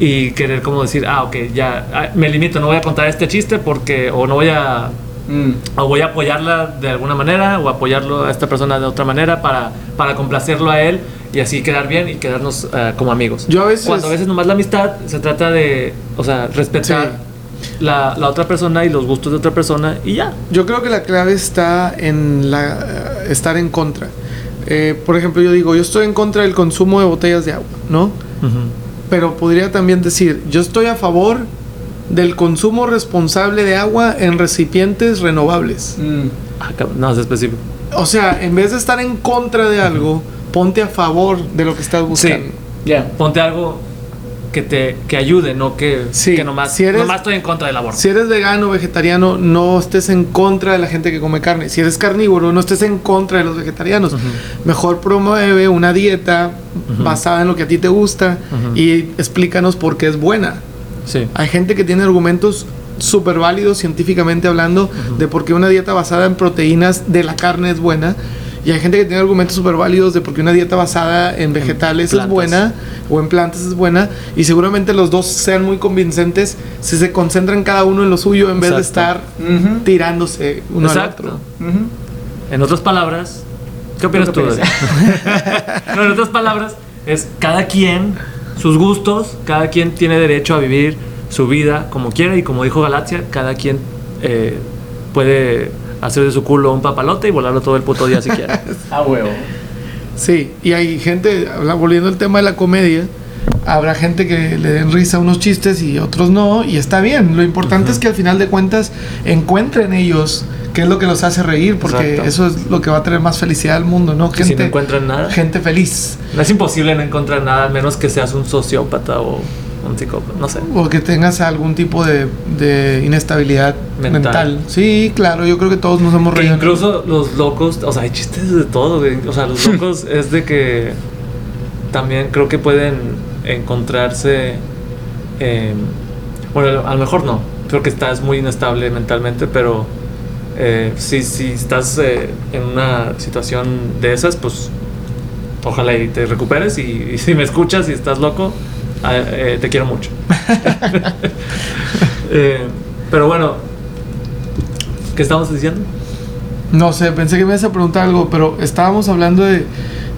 y querer como decir, ah, ok, ya ah, me limito, no voy a contar este chiste porque o no voy a Mm. o voy a apoyarla de alguna manera o apoyarlo a esta persona de otra manera para, para complacerlo a él y así quedar bien y quedarnos eh, como amigos. Yo a veces- Cuando a veces nomás la amistad se trata de, o sea, respetar la, la otra persona y los gustos de otra persona y ya. Yo creo que la clave está en la, eh, estar en contra. Eh, por ejemplo, yo digo, yo estoy en contra del consumo de botellas de agua, ¿no? Pero podría también decir, yo estoy a favor del consumo responsable de agua en recipientes renovables. Mm. Ah, no, es específico. O sea, en vez de estar en contra de algo, ponte a favor de lo que estás buscando. Yeah. Ponte algo que te que ayude, no que, Sí, que nomás, si eres- nomás estoy en contra del aborto. Si eres vegano o vegetariano, no estés en contra de la gente que come carne. Si eres carnívoro, no estés en contra de los vegetarianos. Mejor promueve una dieta basada en lo que a ti te gusta y explícanos por qué es buena. Sí. Hay gente que tiene argumentos súper válidos científicamente hablando de por qué una dieta basada en proteínas de la carne es buena. Y hay gente que tiene argumentos súper válidos de por qué una dieta basada en vegetales es plantas. buena o en plantas es buena. Y seguramente los dos sean muy convincentes si se concentran cada uno en lo suyo en vez de estar Exacto. Ujú. tirándose uno al Exacto. otro. Ujú. En otras palabras, ¿qué opinas ¿Qué tú? no, en otras palabras, es cada quien, sus gustos, cada quien tiene derecho a vivir su vida como quiera y como dijo Galaxia, cada quien eh, puede hacer de su culo un papalote y volarlo todo el puto día si quiere. A huevo. Sí, y hay gente, volviendo al tema de la comedia, habrá gente que le den risa a unos chistes y otros no, y está bien. Lo importante es que al final de cuentas encuentren ellos qué es lo que los hace reír, porque Exacto. eso es lo que va a traer más felicidad al mundo, ¿no? Y si no encuentran nada, gente feliz. no es imposible no encontrar nada, a menos que seas un sociópata o un psicópata, no sé. O que tengas algún tipo de, de inestabilidad Mental. mental. Sí, claro, yo creo que todos nos hemos reído. incluso los locos, o sea, hay chistes de todo, güey. O sea, los locos es de que también creo que pueden encontrarse. eh, bueno, a lo mejor no. Creo que estás muy inestable mentalmente, pero eh, si, si estás eh, en una situación de esas, pues ojalá y te recuperes. Y, y si me escuchas y estás loco, ah, eh, te quiero mucho. Pero bueno, ¿qué estamos diciendo? No sé, pensé que me ibas a preguntar algo, pero estábamos hablando de,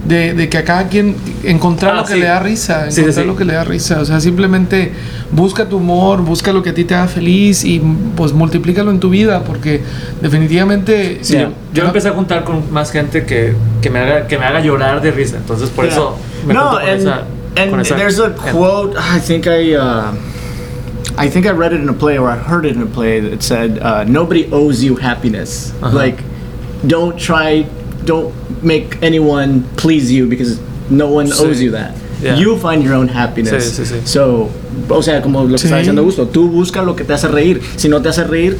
de, de que a cada quien encontrar Ah, lo que sí. le da risa, Sí, sí, encontrar sí. lo que le da risa. O sea, simplemente busca tu humor, busca lo que a ti te haga feliz y pues multiplícalo en tu vida porque definitivamente... Sí, Yeah. yo empecé a juntar con más gente que, que, me haga, que me haga llorar de risa. Entonces, por eso me no, junto con and, esa. and con esa there's a quote. I think I, uh, I think I read it in a play or I heard it in a play that said, uh, "Nobody owes you happiness. Like, don't try, don't make anyone please you because no one Sí. owes you that. Yeah. You find your own happiness. Sí, sí, sí. So, o sea, como lo que Sí. está diciendo Gusto, tú busca lo que te hace reír. Si no te hace reír,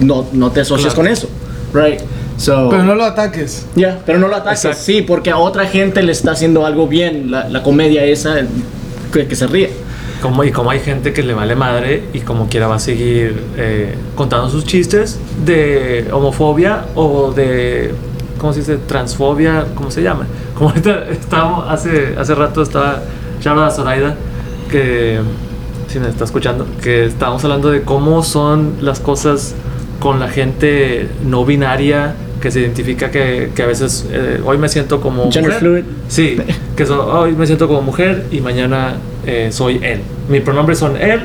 no, no te asocias Claro. con eso, right? So, Pero no lo ataques. ya, pero no lo ataques. Exacto. Sí, porque a otra gente le está haciendo algo bien la, la comedia esa que, que se ríe. Como, y como hay gente que le vale madre y como quiera va a seguir eh, contando sus chistes de homofobia o de, ¿cómo se dice? Transfobia, ¿cómo se llama? Como ahorita estábamos, hace, hace rato estaba Charla Zoraida, que si me está escuchando, que estábamos hablando de cómo son las cosas con la gente no binaria que se identifica que, que a veces eh, hoy me siento como Gender mujer. fluid. Sí, que so- hoy me siento como mujer y mañana eh, soy él. Mis pronombres son él,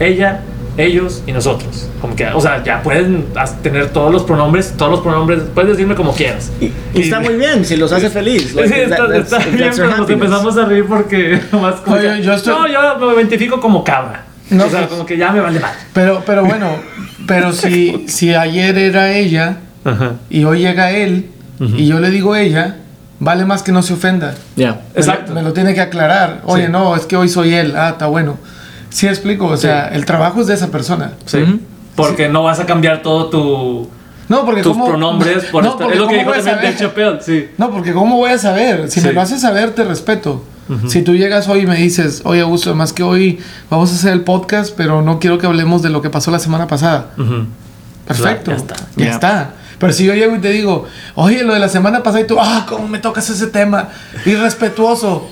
ella, ellos y nosotros. Como que, o sea, ya pueden tener todos los pronombres, todos los pronombres, puedes decirme como quieras. Y, y está muy bien, si los hace feliz. Sí, Like, está, that- bien, pero nos empezamos a reír porque nomás como Oye, que- yo estoy- No, yo me identifico como cabra. No, o sea, pues- como que ya me vale mal. Pero, pero bueno, pero si, si ayer era ella Ajá. y hoy llega él y yo le digo ella, vale más que no se ofenda. Yeah. Lo- Exacto. Me lo tiene que aclarar. Oye, Sí. no, es que hoy soy él. Ah, está bueno. Sí explico, o sea, el trabajo es de esa persona. Sí. Porque no vas a cambiar todo tu, No, porque tus cómo- pronombres por no, porque Es lo que dijo también Dave? Chappelle, sí. No, porque ¿cómo voy a saber? Si me lo haces saber, te respeto. Si tú llegas hoy y me dices, oye, Augusto, más que hoy vamos a hacer el podcast, pero no quiero que hablemos de lo que pasó la semana pasada. Perfecto. Ya está. Ya Ya. está. Pero si yo llego y te digo, oye, lo de la semana pasada y tú, ah, ¿cómo me tocas ese tema? Irrespetuoso.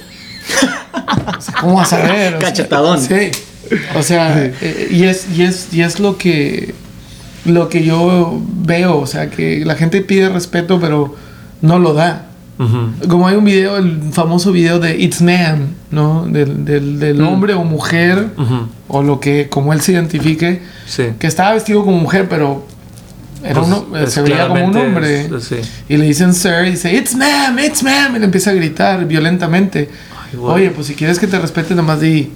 O sea, ¿Cómo vas a ver? O sea, Cachetadón. sí. O sea, eh, y, es, y, es, y es lo que lo que yo veo. O sea, que la gente pide respeto, pero no lo da. Ujú. Como hay un video, el famoso video de It's Man, ¿no? Del, del, del hombre o mujer, Ujú. o lo que, como él se identifique, Sí. que estaba vestido como mujer, pero era Pues, uno, es se veía como un hombre. es- sí. Y le dicen sir, y dice, it's ma'am, it's ma'am, y le empieza a gritar violentamente. Ay, güey. Oye, pues si quieres que te respete, nomás di,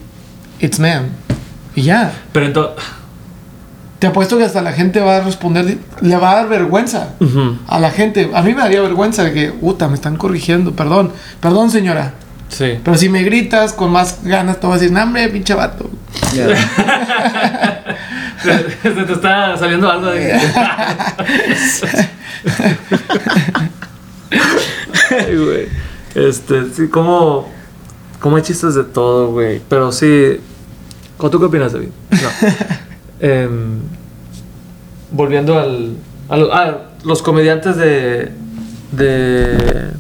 it's ma'am. Y ya. Pero entonces. Te apuesto que hasta la gente va a responder, le va a dar vergüenza a la gente. A mí me daría vergüenza de que, puta, me están corrigiendo, perdón, perdón señora. Sí. Pero si me gritas con más ganas, te voy a decir, no, hombre, pinche vato. Yeah. Se, se te está saliendo algo de. Ay, güey. Este, sí, como. Como hay chistes de todo, güey. Pero sí. ¿O tú qué opinas, David? No. Em, volviendo al. a lo- ah, los comediantes de. de.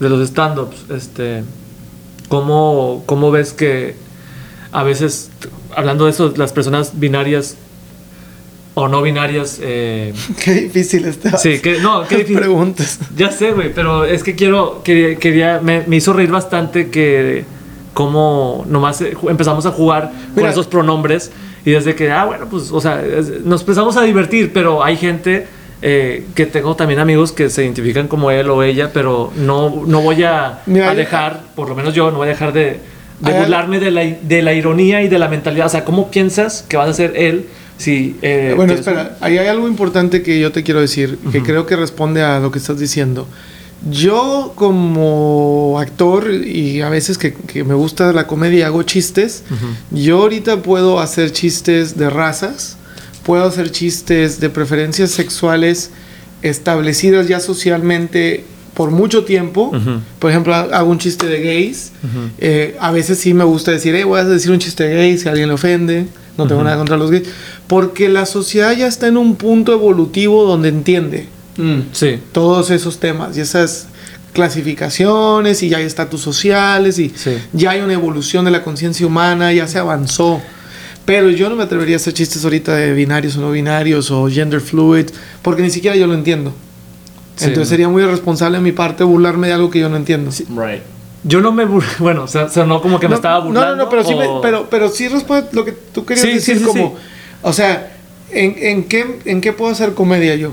de los stand-ups. Este. ¿Cómo, ¿Cómo ves que a veces, hablando de eso, las personas binarias o no binarias. eh, Qué difícil está. sí, que no, qué difícil. preguntas. Ya sé, güey, pero es que quiero, quería, quería- me, me hizo reír bastante que como nomás eh, empezamos a jugar con Mira. esos pronombres y desde que, ah, bueno, pues, o sea, nos empezamos a divertir, pero hay gente eh, que tengo también amigos que se identifican como él o ella, pero no, no voy a, Mira, a dejar, por lo menos yo, no voy a dejar de, de burlarme de la, de la ironía y de la mentalidad. O sea, ¿cómo piensas que vas a ser él si... eh, Bueno, tienes- espera, ahí hay algo importante que yo te quiero decir, que creo que responde a lo que estás diciendo. Yo como actor y a veces que, que me gusta la comedia y hago chistes, yo ahorita puedo hacer chistes de razas, puedo hacer chistes de preferencias sexuales establecidas ya socialmente por mucho tiempo. Ujú. Por ejemplo, ha- hago un chiste de gays. Eh, a veces sí me gusta decir, hey, voy a decir un chiste de gays si alguien le ofende. No tengo nada contra los gays. Porque la sociedad ya está en un punto evolutivo donde entiende Mm. Sí. todos esos temas y esas clasificaciones y ya hay estatus sociales y Sí. ya hay una evolución de la conciencia humana, ya se avanzó. Pero yo no me atrevería a hacer chistes ahorita de binarios o no binarios o gender fluid porque ni siquiera yo lo entiendo. Sí. Entonces sería muy irresponsable de mi parte burlarme de algo que yo no entiendo. Right. Yo no me bur- bueno, o sea, sonó como que me no, estaba no, burlando. No, no, pero sí, me- pero, pero sí responde lo que tú querías Sí, decir sí, sí, como, o sea, ¿en, en qué, ¿en qué puedo hacer comedia yo?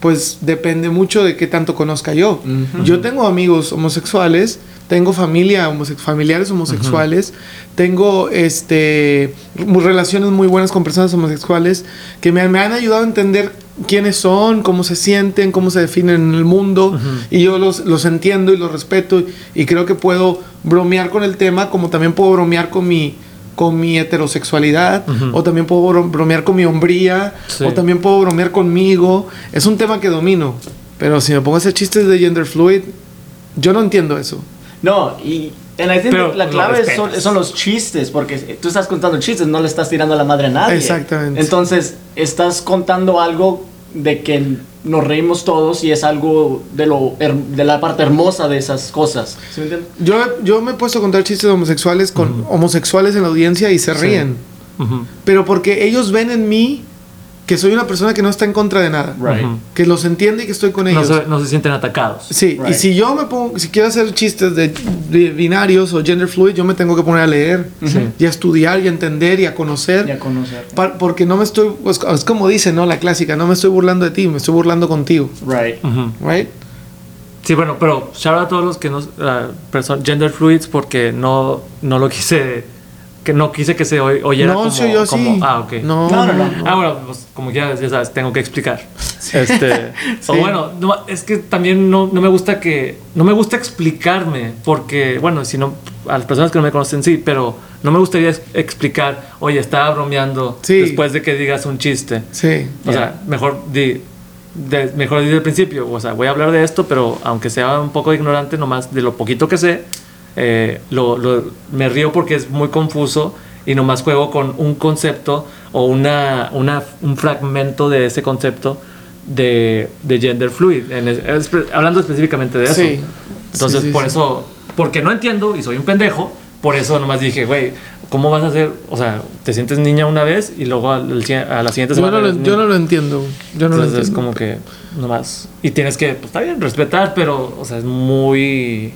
Pues depende mucho de qué tanto conozca yo. Yo tengo amigos homosexuales, tengo familia familiares homosexuales, tengo este relaciones muy buenas con personas homosexuales que me, me han ayudado a entender quiénes son, cómo se sienten, cómo se definen en el mundo. Y yo los, los entiendo y los respeto y creo que puedo bromear con el tema como también puedo bromear con mi con mi heterosexualidad o también puedo bro- bromear con mi hombría Sí. o también puedo bromear conmigo. Es un tema que domino pero si me pongo a hacer chistes de gender fluid yo no entiendo eso No, y and I think Pero la lo clave son, son los chistes, porque tú estás contando chistes, no le estás tirando a la madre a nadie. Exactamente. Entonces, estás contando algo de que nos reímos todos y es algo de, lo, de la parte hermosa de esas cosas. ¿Sí me entiendes? yo, yo me he puesto a contar chistes homosexuales con homosexuales en la audiencia y se ríen Ujú. pero porque ellos ven en mí que soy una persona que no está en contra de nada Right. Que los entiende y que estoy con no, ellos se, no se sienten atacados. Sí, y si yo me pongo, si quiero hacer chistes de, de binarios o gender fluid, yo me tengo que poner a leer Sí. y a estudiar y a entender y a conocer. Ya conocer. Pa- porque no me estoy, pues, es como dice, ¿no? La clásica, no me estoy burlando de ti, me estoy burlando contigo, Right. Right? Sí, bueno, pero shout out a todos los que no, ah, person- gender fluids porque no, no lo quise, que no quise que se oy- oyera no, como, sí, yo sí. como- ah, ok. No, No, no, no. Ah, bueno, pues como ya, ya sabes, tengo que explicar. Este, Sí. O bueno, no, es que también no, no me gusta que, no me gusta explicarme, porque, bueno, si no, a las personas que no me conocen sí, pero no me gustaría ex- explicar, oye, estaba bromeando Sí. después de que digas un chiste. Sí. O sea, mejor di, de- mejor desde el principio, o sea, voy a hablar de esto, pero aunque sea un poco ignorante, nomás de lo poquito que sé, eh, lo, lo- me río porque es muy confuso y nomás juego con un concepto o una, una, un fragmento de ese concepto de, de gender fluid, en es- es- hablando específicamente de eso. Sí. Entonces, Sí, sí, por eso, porque no entiendo y soy un pendejo, por eso nomás dije, güey, ¿cómo vas a hacer? O sea, te sientes niña una vez y luego al- al- a la siguiente Yo semana. no, lo, yo no lo entiendo. Yo no lo Entonces es entiendo. como que nomás. Y tienes que, pues está bien, respetar, pero, o sea, es muy.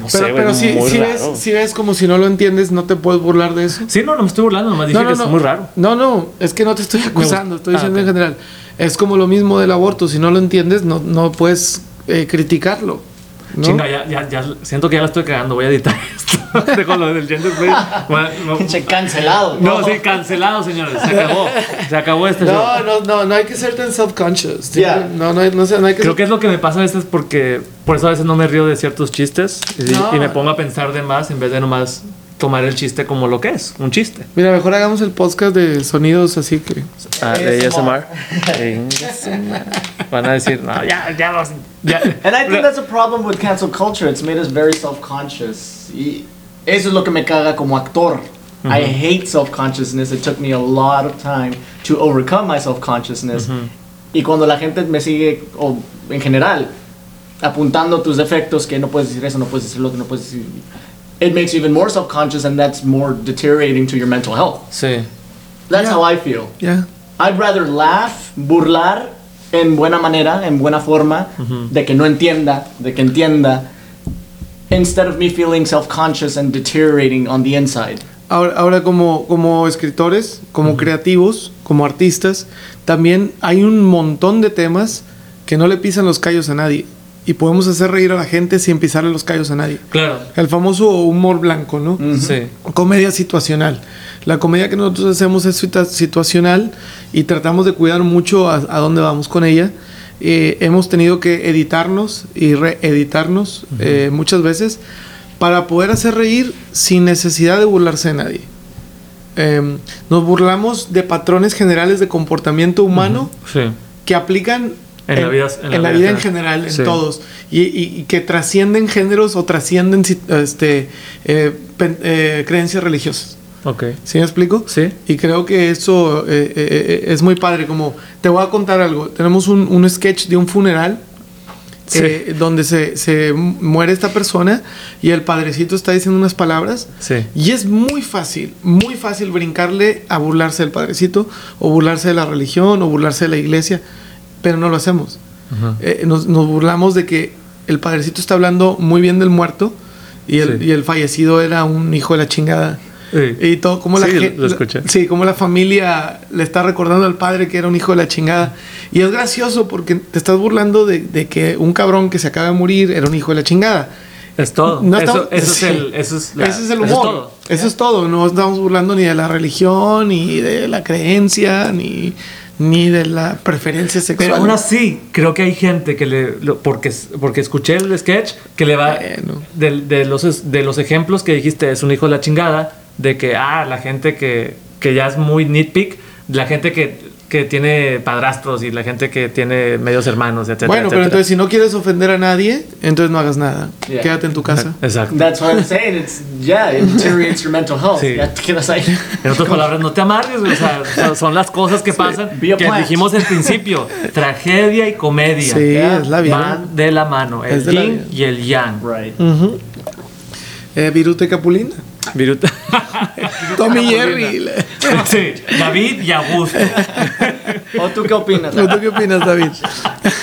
No sé, Pero, pero si, ves, si ves como si no lo entiendes, no te puedes burlar de eso. Sí, no, no me estoy burlando, nomás dije no, no, que no. es muy raro. No, no, es que no te estoy acusando, estoy Ah, diciendo en general. Es como lo mismo del aborto, si no lo entiendes, no, no puedes eh, criticarlo. ¿No? Chinga, ya, ya, ya, siento que ya la estoy cagando, voy a editar esto. Dejo lo del gender fluid. Bueno, no, Pinche cancelado. no, sí, cancelado, señores. Se acabó. Se acabó este show. No, no, no, no hay que ser tan self-conscious. Yeah. No, no, no, sé, no hay que Creo ser- que es lo que me pasa a veces porque por eso a veces no me río de ciertos chistes y, No. y me pongo a pensar de más en vez de nomás tomar el chiste como lo que es, un chiste. Mira, mejor hagamos el podcast de sonidos así que... Ah, de ASMR. ASMR. Van a decir, no, ya, ya, los- ya. And I think that's a problem with cancel culture. It's made us very self-conscious. Y eso es lo que me caga como actor. I mm-hmm. hate self-consciousness. It took me a lot of time to overcome my self-consciousness. Mm-hmm. Y cuando la gente me sigue, o en general, apuntando tus defectos, que no puedes decir eso, no puedes decir lo que no puedes decir, it makes you even more self-conscious and that's more deteriorating to your mental health. Sí. That's Yeah. how I feel. Yeah. I'd rather laugh, burlar en buena manera, en buena forma, de que no entienda, de que entienda, instead of me feeling self-conscious and deteriorating on the inside. Ahora, ahora como, como escritores, como creativos, como artistas, también hay un montón de temas que no le pisan los callos a nadie. Y podemos hacer reír a la gente sin pisarle los callos a nadie. Claro. El famoso humor blanco, ¿no? Sí. Comedia situacional. La comedia que nosotros hacemos es situa- situacional y tratamos de cuidar mucho a, a dónde vamos con ella. Eh, hemos tenido que editarnos y reeditarnos eh, muchas veces para poder hacer reír sin necesidad de burlarse de nadie. Em, nos burlamos de patrones generales de comportamiento humano Sí. que aplican En la vida- en la vida en general, en Sí. todos, y, y- y que trascienden géneros o trascienden este, eh, pen- eh, creencias religiosas. Ok. ¿Sí me explico? Sí. Y creo que eso eh, eh, eh, es muy padre. Como te voy a contar algo. Tenemos un, un sketch de un funeral Sí. eh, donde se, se muere esta persona y el padrecito está diciendo unas palabras. Sí. Y es muy fácil, muy fácil brincarle a burlarse del padrecito o burlarse de la religión o burlarse de la iglesia, pero no lo hacemos. Eh, nos, nos burlamos de que el padrecito está hablando muy bien del muerto y el, Sí. y el fallecido era un hijo de la chingada. Sí. Y todo, como la, Sí, lo escuché. la- sí, como la familia le está recordando al padre que era un hijo de la chingada. Y es gracioso porque te estás burlando de, de que un cabrón que se acaba de morir era un hijo de la chingada. Es todo. No eso, estamos- eso sí. es el, eso es la- Ese es el eso humor. todo. Eso es todo. No estamos burlando ni de la religión, ni de la creencia, ni, ni de la preferencia sexual. Pero aún así, creo que hay gente que le. lo- porque, porque escuché el sketch que le va. Bueno. De, de los, de los ejemplos que dijiste, es un hijo de la chingada. De que, ah, la gente que, que ya es muy nitpick. La gente que, que tiene padrastros y la gente que tiene medios hermanos, etcétera. bueno, pero etcétera. entonces si no quieres ofender a nadie, entonces no hagas nada. Yeah. Quédate en tu casa. Exacto. That's what I'm saying. It's, yeah, it deteriorates your mental health. Sí. Ya te quedas ahí. En otras palabras, no te amargues, o sea, son- las cosas que pasan que dijimos al principio. Tragedia y comedia Sí, es la vida. van de la mano, el yin y el yang. Right. Ujú. Eh, Viruta y Capulina. Viruta. Tommy Jerry. sí, David y Augusto. ¿O tú qué opinas? ¿Tú qué opinas, David?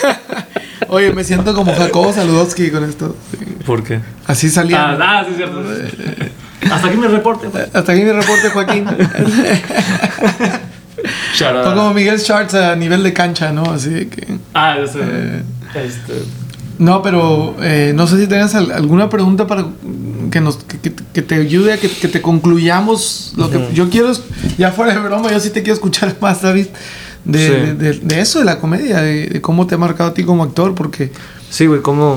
Oye, me siento como Jacobo Saludowski con esto. ¿Por qué? Así salía. Ah, ah, sí, es cierto. Hasta aquí mi reporte. güey. Hasta aquí mi reporte, Joaquín. Fue como Miguel Schwartz a nivel de cancha, ¿no? Así que. Ah, ese. Eh. este, No, pero eh, no sé si tengas al- alguna pregunta para que nos que, que- que te ayude a que, que te concluyamos lo que yo quiero es- ya fuera de broma yo sí te quiero escuchar más David de, Sí. de- de- de eso de la comedia de, de cómo te ha marcado a ti como actor porque Sí, güey, ¿cómo?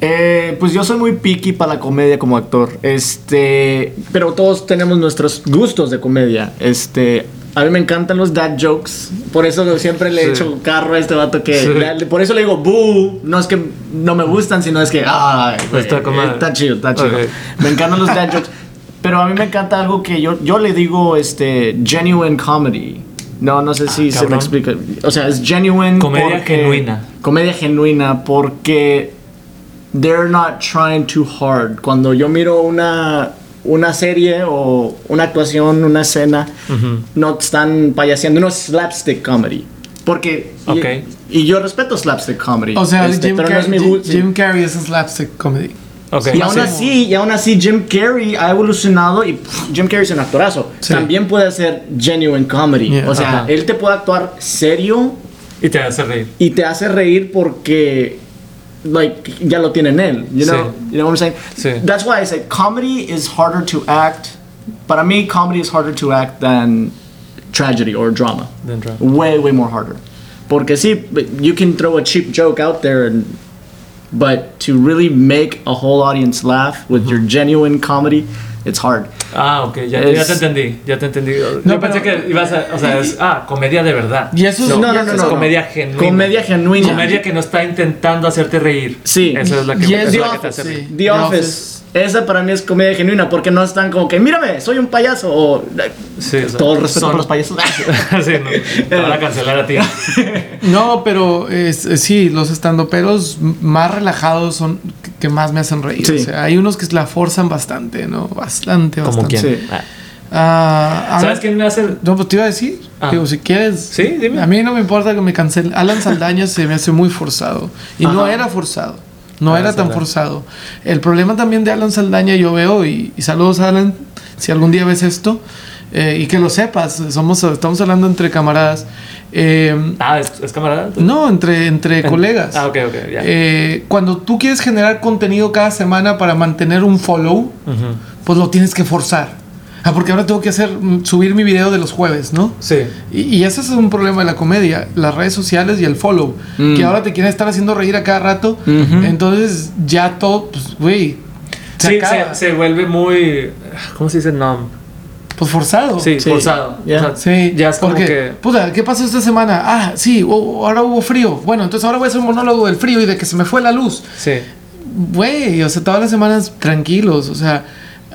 Eh, pues yo soy muy picky para la comedia como actor. Este, pero todos tenemos nuestros gustos de comedia. Este, a mí me encantan los dad jokes. Por eso siempre le Sí. echo carro a este vato que Sí. le- por eso le digo boo. No es que no me gustan, sino es que ay, güey, Está madre. está chido, está chido. Ok. Me encantan los dad jokes. Pero a mí me encanta algo que yo, yo le digo este genuine comedy. No, no sé si se me explica. O sea, es genuine. Comedia porque- genuina. Comedia genuina porque they're not trying too hard. Cuando yo miro una, una serie o una actuación, una escena, no están payaseando, no es slapstick comedy. Porque. y- Ok. Y, yo respeto slapstick comedy. o sea este, Jim, pero no es Carrey, mi Jim, gusto. Jim Carrey es slapstick comedy Ok. Y aún así, y aún así Jim Carrey ha evolucionado y pff, Jim Carrey es un actorazo. Sí. También puede hacer genuine comedy. Yeah. o sea, él te puede actuar serio Y te hace reír. y te hace reír porque like ya lo tiene en él you Sí. know you know what I'm saying Sí. that's why I say comedy is harder to act but para mí comedy is harder to act than tragedy or drama Than drama. way way more harder porque sí you can throw a cheap joke out there and but to really make a whole audience laugh with your genuine comedy it's hard Ah, ok, ya, Es- ya te entendí, ya te entendí. No, Yo pensé pero- que ibas a, o sea, es, ah, comedia de verdad. y eso es No, no, no, es no, comedia no. genuina. Comedia genuina. Comedia que no está intentando hacerte reír. Sí. Esa es la que, es la que te hace sí. reír. The The Office. Esa para mí es comedia genuina porque no están como que mírame, soy un payaso o Sí, o sea, todo el respeto son- por los payasos. sí, no, te van a cancelar a ti. no pero es- sí los estandoperos más relajados son que- que más me hacen reír Sí. o sea hay unos que la forzan bastante no bastante Como bastante quién. Sí. Ah. Ah, ¿Sabes quién me hace? No, pues te iba a decir. Ah. Digo, si quieres. Sí, dime. A mí no me importa que me cancelen. Alan Saldaña se me hace muy forzado. Y no era forzado. No Alan era tan forzado. El problema también de Alan Saldaña, yo veo, y, y saludos, Alan, si algún día ves esto, eh, y que lo sepas, somos, estamos hablando entre camaradas. Eh, Ah, ¿es, es camarada? no, entre, entre colegas. Ah, ok, ok, ya. Eh, cuando tú quieres generar contenido cada semana para mantener un follow, pues lo tienes que forzar. Ah, porque ahora tengo que hacer, mm, subir mi video de los jueves, ¿no? Sí. Y, y ese es un problema de la comedia, las redes sociales y el follow, Mm. que ahora te quieren estar haciendo reír a cada rato, entonces ya todo, pues, güey, se Sí, se, se vuelve muy. ¿Cómo se dice? No. pues forzado. Sí, Sí. forzado. O sea, Sí, ya es como porque, que. puta, ¿qué pasó esta semana? Ah, sí, hu- ahora hubo frío. Bueno, entonces ahora voy a hacer un monólogo del frío y de que se me fue la luz. Sí. Güey, o sea, todas las semanas tranquilos, o sea,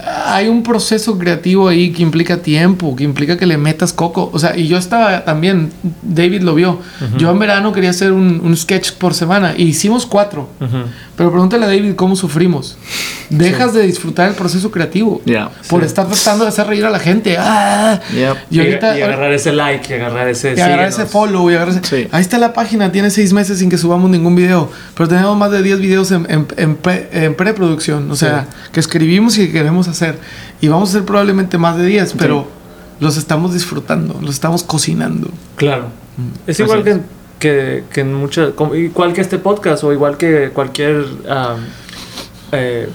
hay un proceso creativo ahí que implica tiempo, que implica que le metas coco. O sea, y yo estaba también, David lo vio. Yo en verano quería hacer un, un sketch por semana y hicimos cuatro. Ujú. Pero pregúntale a David cómo sufrimos. Dejas de disfrutar el proceso creativo Yeah. por Sí. estar tratando de hacer reír a la gente. ¡Ah! Yep. Y ahorita y agarrar ese like, y agarrar ese. y agarrar ese follow y agarrar ese- Sí. Ahí está la página, tiene seis meses sin que subamos ningún video. Pero tenemos más de 10 videos en, en, en pre- en preproducción. O sea, que escribimos y que queremos hacer. Y vamos a hacer probablemente más de 10, pero los estamos disfrutando, los estamos cocinando. Claro. Mm. Es igual que, que, que en muchas. como- igual que este podcast o igual que cualquier. eh,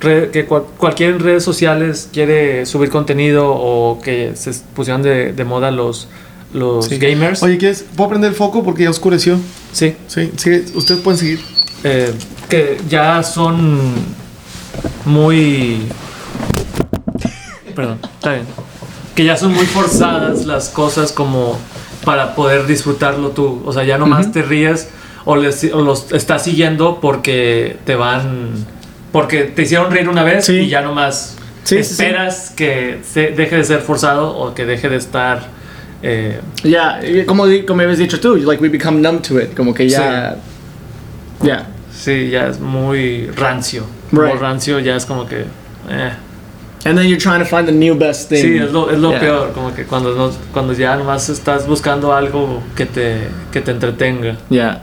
red- que cual- cualquier en redes sociales quiere subir contenido o que se pusieron de, de moda los, los Sí. gamers. Oye, ¿quieres? ¿Puedo prender el foco? Porque ya oscureció. Sí. Sí, sí, ustedes pueden seguir. eh, que ya son muy. Perdón, está bien. Que ya son muy forzadas las cosas como para poder disfrutarlo tú. O sea, ya nomás te ríes o, les, o los estás siguiendo porque te van. Porque te hicieron reír una vez Sí. y ya nomás Sí, sí, sí. esperas que se deje de ser forzado o que deje de estar. eh, Ya, y como, como habías dicho tú, like we become numb to it, como que ya... Ya. sí, ya es muy rancio. Como Right. rancio ya es como que. eh. And then you're trying to find the new best thing. Sí, es lo, es lo Yeah. peor, como que cuando, no, cuando ya nomás estás buscando algo que te, que te entretenga. Yeah.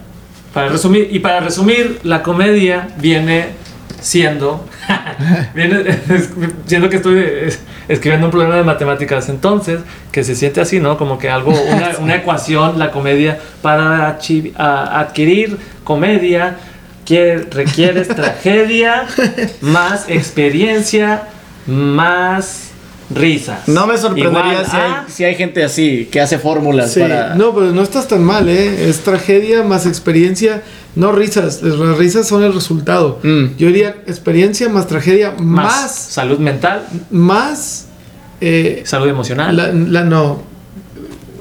Para resumir, y para resumir, la comedia viene siendo, viene siendo que estoy escribiendo un problema de matemáticas, entonces, que se siente así, ¿no? Como que algo, una, una ecuación, la comedia, para achi- a- adquirir comedia, que requieres tragedia, más experiencia, más risas. No me sorprendería Igual si hay, a- si hay gente así que hace fórmulas Sí, para. no, pero no estás tan mal, ¿eh? Es tragedia más experiencia, no risas. Las risas son el resultado. Mm. Yo diría experiencia más tragedia más, más, salud mental, más, eh, salud emocional. la, la- no.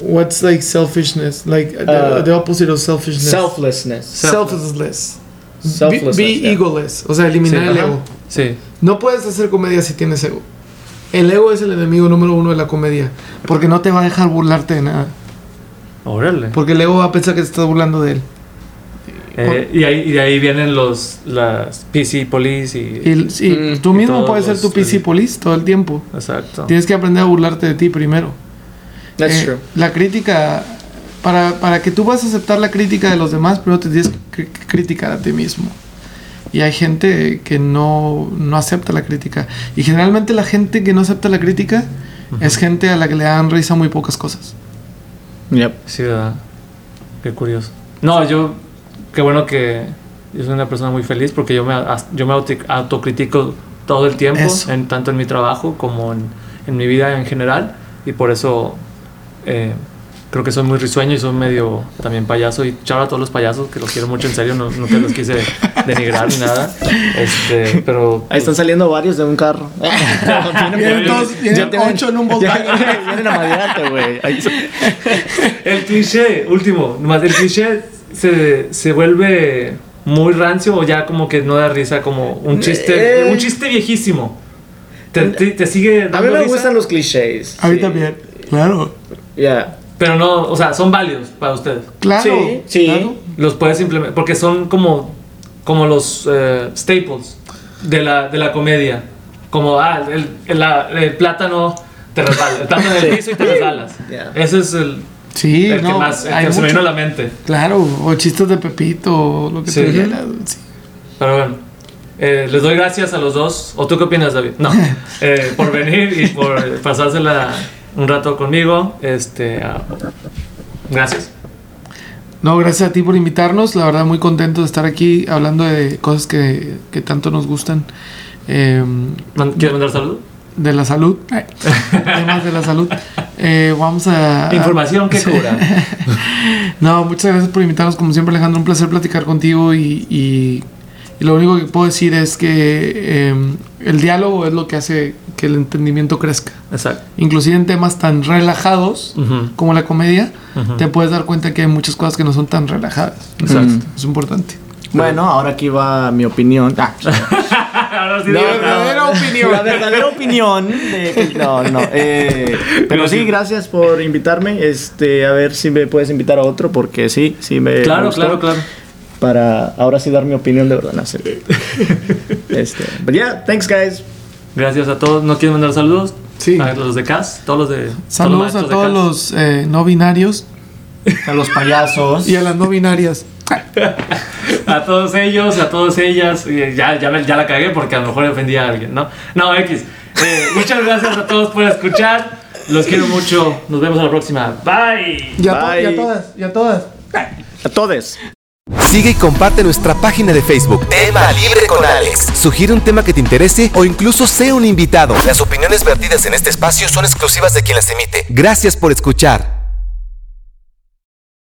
What's like selfishness? Like the, Uh, the opposite of selfishness. Selflessness. Selflessness. Be, egoless. O sea, eliminar Sí, el ajá. ego. Sí. No puedes hacer comedia si tienes ego. El ego es el enemigo número uno de la comedia. Porque no te va a dejar burlarte de nada. Órale. Porque el ego va a pensar que te estás burlando de él. Eh, y, ahí, y de ahí vienen los las PC Police y, Y, sí, Mm, tú mismo puedes ser tu PC police todo el tiempo. exacto. Tienes que aprender a burlarte de ti primero. That's Eh, true. La crítica, para, para que tú vas a aceptar la crítica de los demás, primero te tienes que cri- criticar a ti mismo. Y hay gente que no, no acepta la crítica. Y generalmente la gente que no acepta la crítica es gente a la que le dan risa muy pocas cosas. Yep. Sí, ¿verdad? Qué curioso. No, yo qué bueno que yo soy una persona muy feliz porque yo me yo me auto- autocritico todo el tiempo, Eso. en, tanto en mi trabajo como en, en mi vida en general y por eso eh, creo que soy muy risueño y soy medio también payaso y chao a todos los payasos que los quiero mucho en serio, no, nunca los quise denigrar ni nada. Este, pero Ahí están saliendo varios de un carro. Vienen todos- vienen ya tienen- ocho en un ya- Volkswagen. Vienen a madrearte, güey. Ahí- El cliché, último, más el cliché se, se vuelve muy rancio o ya como que no da risa, como un chiste, Eh. un chiste viejísimo. Te, te- te sigue A dando mí me risa, gustan los clichés. A mí sí. también. Claro. Yeah. Pero no, o sea, son válidos para ustedes. Claro. Sí, sí. claro. Los puedes implementar, porque son como, como los eh, staples de la, de la comedia. Como, ah, el, el- la- el plátano te resbala, el plátano en el Sí. piso y te resbalas. Yeah. Ese es el, Sí, el que no, más, el hay que se me vino a la mente. Claro, o chistes de Pepito, o lo que Sí. tú quieras. sí. Pero bueno, eh, les doy gracias a los dos. ¿O tú qué opinas, David? No, eh, por venir y por pasársela un rato conmigo. Este, ah, gracias. No, gracias a ti por invitarnos. La verdad, muy contento de estar aquí hablando de cosas que, que tanto nos gustan. Eh, Man- ¿Quieres mandar saludos? de la salud. Temas de la salud. Eh, vamos a. Información que Sí. cura. No, muchas gracias por invitarnos. Como siempre, Alejandro, un placer platicar contigo. Y, y- y lo único que puedo decir es que eh, el diálogo es lo que hace que el entendimiento crezca. Exacto. Inclusive en temas tan relajados como la comedia, te puedes dar cuenta que hay muchas cosas que no son tan relajadas. Exacto. Es importante. Bueno, ahora aquí va mi opinión. Ah, Ahora sí no, verdadera no. opinión. La verdadera opinión. de no, no. eh, pero sí, gracias por invitarme. Este, a ver si me puedes invitar a otro, porque sí, sí me. Claro, gustó. claro, claro. Para ahora sí dar mi opinión de verdad. No sé. Este, but yeah, thanks guys. Gracias a todos. ¿No quieren mandar saludos? Sí. A los de CAS, todos los de. Saludos a todos los eh, no binarios A los payasos. y a las no binarias. A todos ellos, a todas ellas. Ya, ya, ya la cagué porque a lo mejor ofendí a alguien, ¿no? No, X. Eh, muchas gracias a todos por escuchar. Los quiero mucho. Nos vemos a la próxima. Bye. Y a, to- y a Bye. todas, y a todas. A todos. Sigue y comparte nuestra página de Facebook. Tema Libre con Alex. Sugiere un tema que te interese o incluso sea un invitado. Las opiniones vertidas en este espacio son exclusivas de quien las emite. Gracias por escuchar.